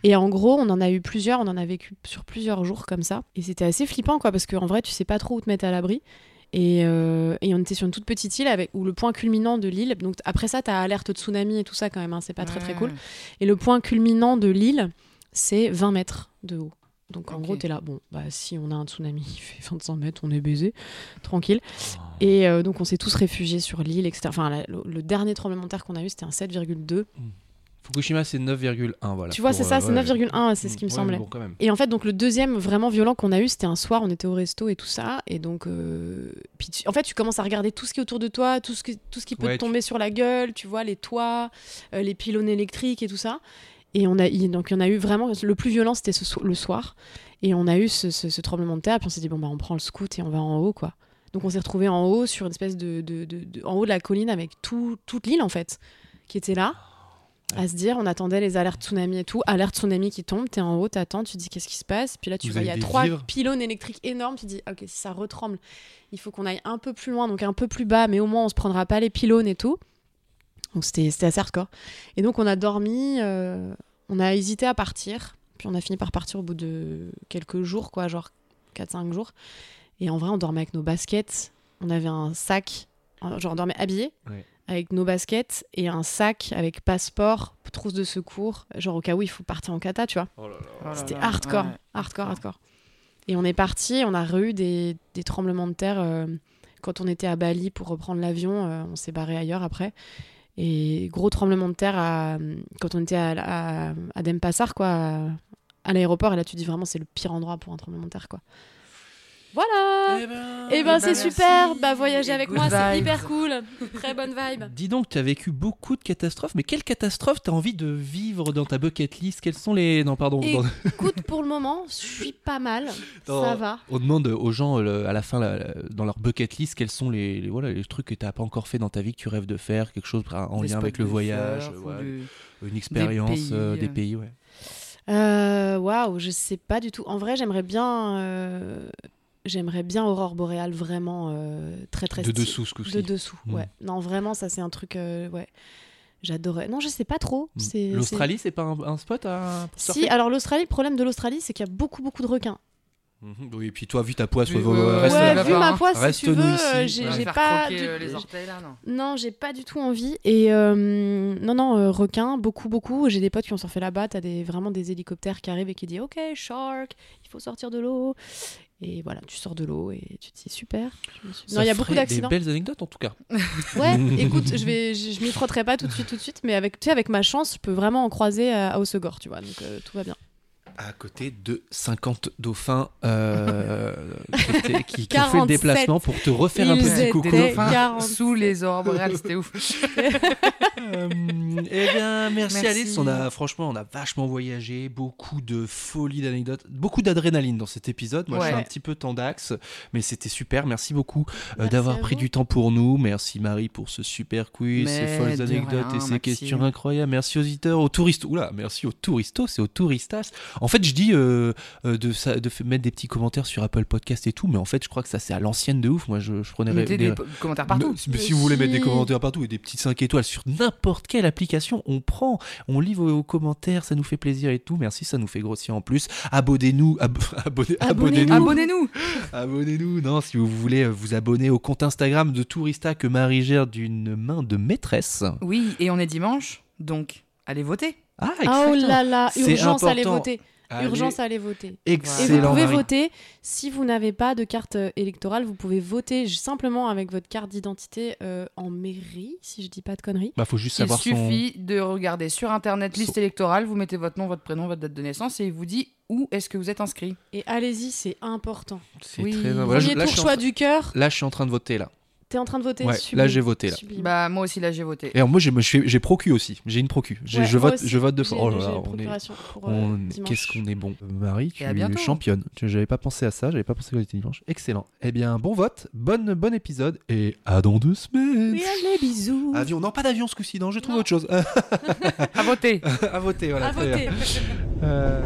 Et en gros, on en a eu plusieurs, on en a vécu sur plusieurs jours comme ça. Et c'était assez flippant, quoi, parce qu'en vrai, tu sais pas trop où te mettre à l'abri. Et, euh, et on était sur une toute petite île avec où le point culminant de l'île. Donc après ça, t'as alerte de tsunami et tout ça quand même. hein, c'est pas très très cool. Et le point culminant de l'île, c'est 20 mètres de haut. Donc en gros, t'es là, bon, bah si on a un tsunami, il fait 25 mètres, on est baisé, tranquille. Et euh, donc on s'est tous réfugiés sur l'île, etc. Enfin, la- le, le dernier tremblement de terre qu'on a eu, c'était un 7,2.
Fukushima, c'est 9,1. Voilà.
Tu vois, c'est ça,
euh,
c'est
ouais.
9,1, c'est ce qui me semblait.
Bon.
Et en fait, donc le deuxième vraiment violent qu'on a eu, c'était un soir, on était au resto et tout ça. Et donc, euh, puis tu- en fait, tu commences à regarder tout ce qui est autour de toi, tout ce, que- tout ce qui peut
Ouais,
te tomber sur la gueule, tu vois, les toits, euh, les pylônes électriques et tout ça. Et on a, donc il y en a eu vraiment, le plus violent, c'était ce so- le soir. Et on a eu ce, ce- ce tremblement de terre, puis on s'est dit, bon, bah, on prend le scout et on va en haut, quoi. Donc on s'est retrouvé en haut, sur une espèce de, de- de- de- en haut de la colline avec tout, toute l'île, en fait, qui était là. À se dire, on attendait les alertes tsunami et tout. Alerte tsunami qui tombe, t'es en haut, t'attends, tu dis qu'est-ce qui se passe? Puis là, tu
Vous
vois, il y a trois
vivres
pylônes électriques énormes. Tu dis, ok, si ça retremble, il faut qu'on aille un peu plus loin, donc un peu plus bas, mais au moins on se prendra pas les pylônes et tout. Donc c'était assez hardcore. Et donc on a dormi, euh, on a hésité à partir, puis on a fini par partir au bout de quelques jours, quoi, genre 4-5 jours. Et en vrai, on dormait avec nos baskets, on avait un sac, genre on dormait habillé,
Ouais.
Avec nos baskets et un sac avec passeport, trousse de secours, genre au cas où il faut partir en kata, tu vois.
Oh là
C'était hardcore,
ouais.
hardcore, hardcore. Et on est parti, on a eu des, des tremblements de terre. euh, quand on était à Bali pour reprendre l'avion, euh, on s'est barré ailleurs après. Et gros tremblement de terre à- quand on était à, à, à Denpasar, quoi, à, à l'aéroport. Et là, tu dis vraiment, c'est le pire endroit pour un tremblement de terre, quoi. Voilà!
Eh ben,
Et ben,
bah,
c'est
merci.
super! Bah, voyager avec moi, c'est hyper cool! Très bonne vibe!
Dis donc, tu as vécu beaucoup de catastrophes, mais quelle catastrophe t'as envie de vivre dans ta bucket list? Quelles sont les. Non, pardon.
Et-
dans-
Écoute, pour le moment, je suis pas mal.
Dans-
Ça va.
On demande aux gens euh, le- à la fin, la- la- dans leur bucket list, quels sont les, les- voilà, les trucs que tu n'as pas encore fait dans ta vie, que tu rêves de faire, quelque chose en
Des
lien avec le
de
voyage,
surf ou
ouais,
du-
une expérience,
pays,
euh, des
euh.
pays, ouais.
Euh, Waouh, je sais pas du tout. En vrai, j'aimerais bien, euh, j'aimerais bien Aurore boréale vraiment euh, très très
De dessous, ce coup-ci.
De dessous,
Mm.
ouais. Non, vraiment, ça c'est un truc, euh, ouais. J'adorais. Non, je sais pas trop.
Mm.
C'est
L'Australie, c'est pas un, un spot à
Si, alors l'Australie, le problème de l'Australie, c'est qu'il y a beaucoup beaucoup de requins.
Mhm. Oui, et puis toi, vu ta poisse,
Oui,
reste
ouais,
là-bas,
vu ma poisse, si
Reste
tu veux, euh, j'ai pas, du-
euh, les orteils là, non?
non, j'ai pas du tout envie. Et euh, non, non, euh, requins, beaucoup, beaucoup. J'ai des potes qui ont surfé là-bas. T'as des, vraiment des hélicoptères qui arrivent et qui disent Ok, shark, il faut sortir de l'eau. Et voilà, tu sors de l'eau et tu te dis super. Je me suis-
Ça
Non, il y a beaucoup d'accidents.
Des belles anecdotes en tout cas.
Ouais, écoute, je vais, je, je m'y frotterai pas tout de suite, tout de suite, mais avec, tu sais, avec ma chance, je peux vraiment en croiser à, à Hossegor, tu vois. Donc euh, tout va bien.
À côté de 50 dauphins euh, qui, étaient- qui- qui ont fait le
47.
déplacement pour te refaire un
Ils
petit
étaient
coucou.
Des dauphins
47.
sous les aurores boréales, c'était ouf.
Euh, eh bien, merci,
Merci.
Alice. On a franchement, on a vachement voyagé, beaucoup de folie d'anecdotes, beaucoup d'adrénaline dans cet épisode. Moi, je suis
Ouais.
un petit peu tendax, mais c'était super. Merci beaucoup euh, d'avoir pris du temps pour nous. Merci Marie pour ce super quiz,
Mais
ces folles anecdotes
rien,
et ces
Maxime.
questions incroyables. Merci aux auditeurs, aux touristes. Oula, merci aux touristos et aux touristas. En fait, je dis euh, euh, de, ça, de f- mettre des petits commentaires sur Apple Podcast et tout, mais en fait, je crois que ça c'est à l'ancienne de ouf. Moi, je, je prenais
Mettez
des-
commentaires partout.
Mais- mais si vous voulez mettre des commentaires partout et des petites 5 étoiles sur n'importe quelle application, on prend, on lit vos, vos commentaires, ça nous fait plaisir et tout. Merci, ça nous fait grossir en plus. Abonnez-nous, ab- abonnez-
Abonnez-nous.
abonnez-nous,
Abonnez-nous
abonnez-nous. Non, si vous voulez euh, vous abonner au compte Instagram de Tourista que Marie gère d'une main de maîtresse.
Oui, et on est dimanche, donc allez voter.
Ah,
Oh
exactement.
là là,
C'est
urgence
important.
voter.
Allez,
Urgence à aller voter. Et
Excellent.
vous pouvez
Marie.
voter, si vous n'avez pas de carte euh, électorale, vous pouvez voter simplement avec votre carte d'identité euh, en mairie, si je dis pas de conneries.
Bah, faut juste
Il
son.
suffit de regarder sur internet liste
Son-
électorale, vous mettez votre nom, votre prénom, votre date de naissance et il vous dit où est-ce que vous êtes inscrit.
Et allez-y, c'est important.
C'est
Oui.
très. Voilà, je-
Premier
je
choix du cœur,
là, je suis en train de voter là.
T'es en train de voter
Ouais,
Sublime.
là, j'ai voté, là.
Sublime.
Bah moi aussi là j'ai voté.
Et alors, moi, j'ai procu aussi. J'ai une procu. J'ai-
Ouais,
je vote,
aussi,
je vote deux
j'ai-
fois. Oh là là, on est.
euh.
Qu'est-ce qu'on est bon. Marie, tu es championne. J'avais pas pensé à ça, j'avais pas pensé que c'était dimanche. Excellent. Eh bien, bon vote, bonne, bon épiside et à dans deux semaines.
Oui, allez, bisous.
Avion, non pas d'avion ce coup-ci, non, j'ai trouvé autre chose.
À voter
à voter, voilà.
À voter.
Euh,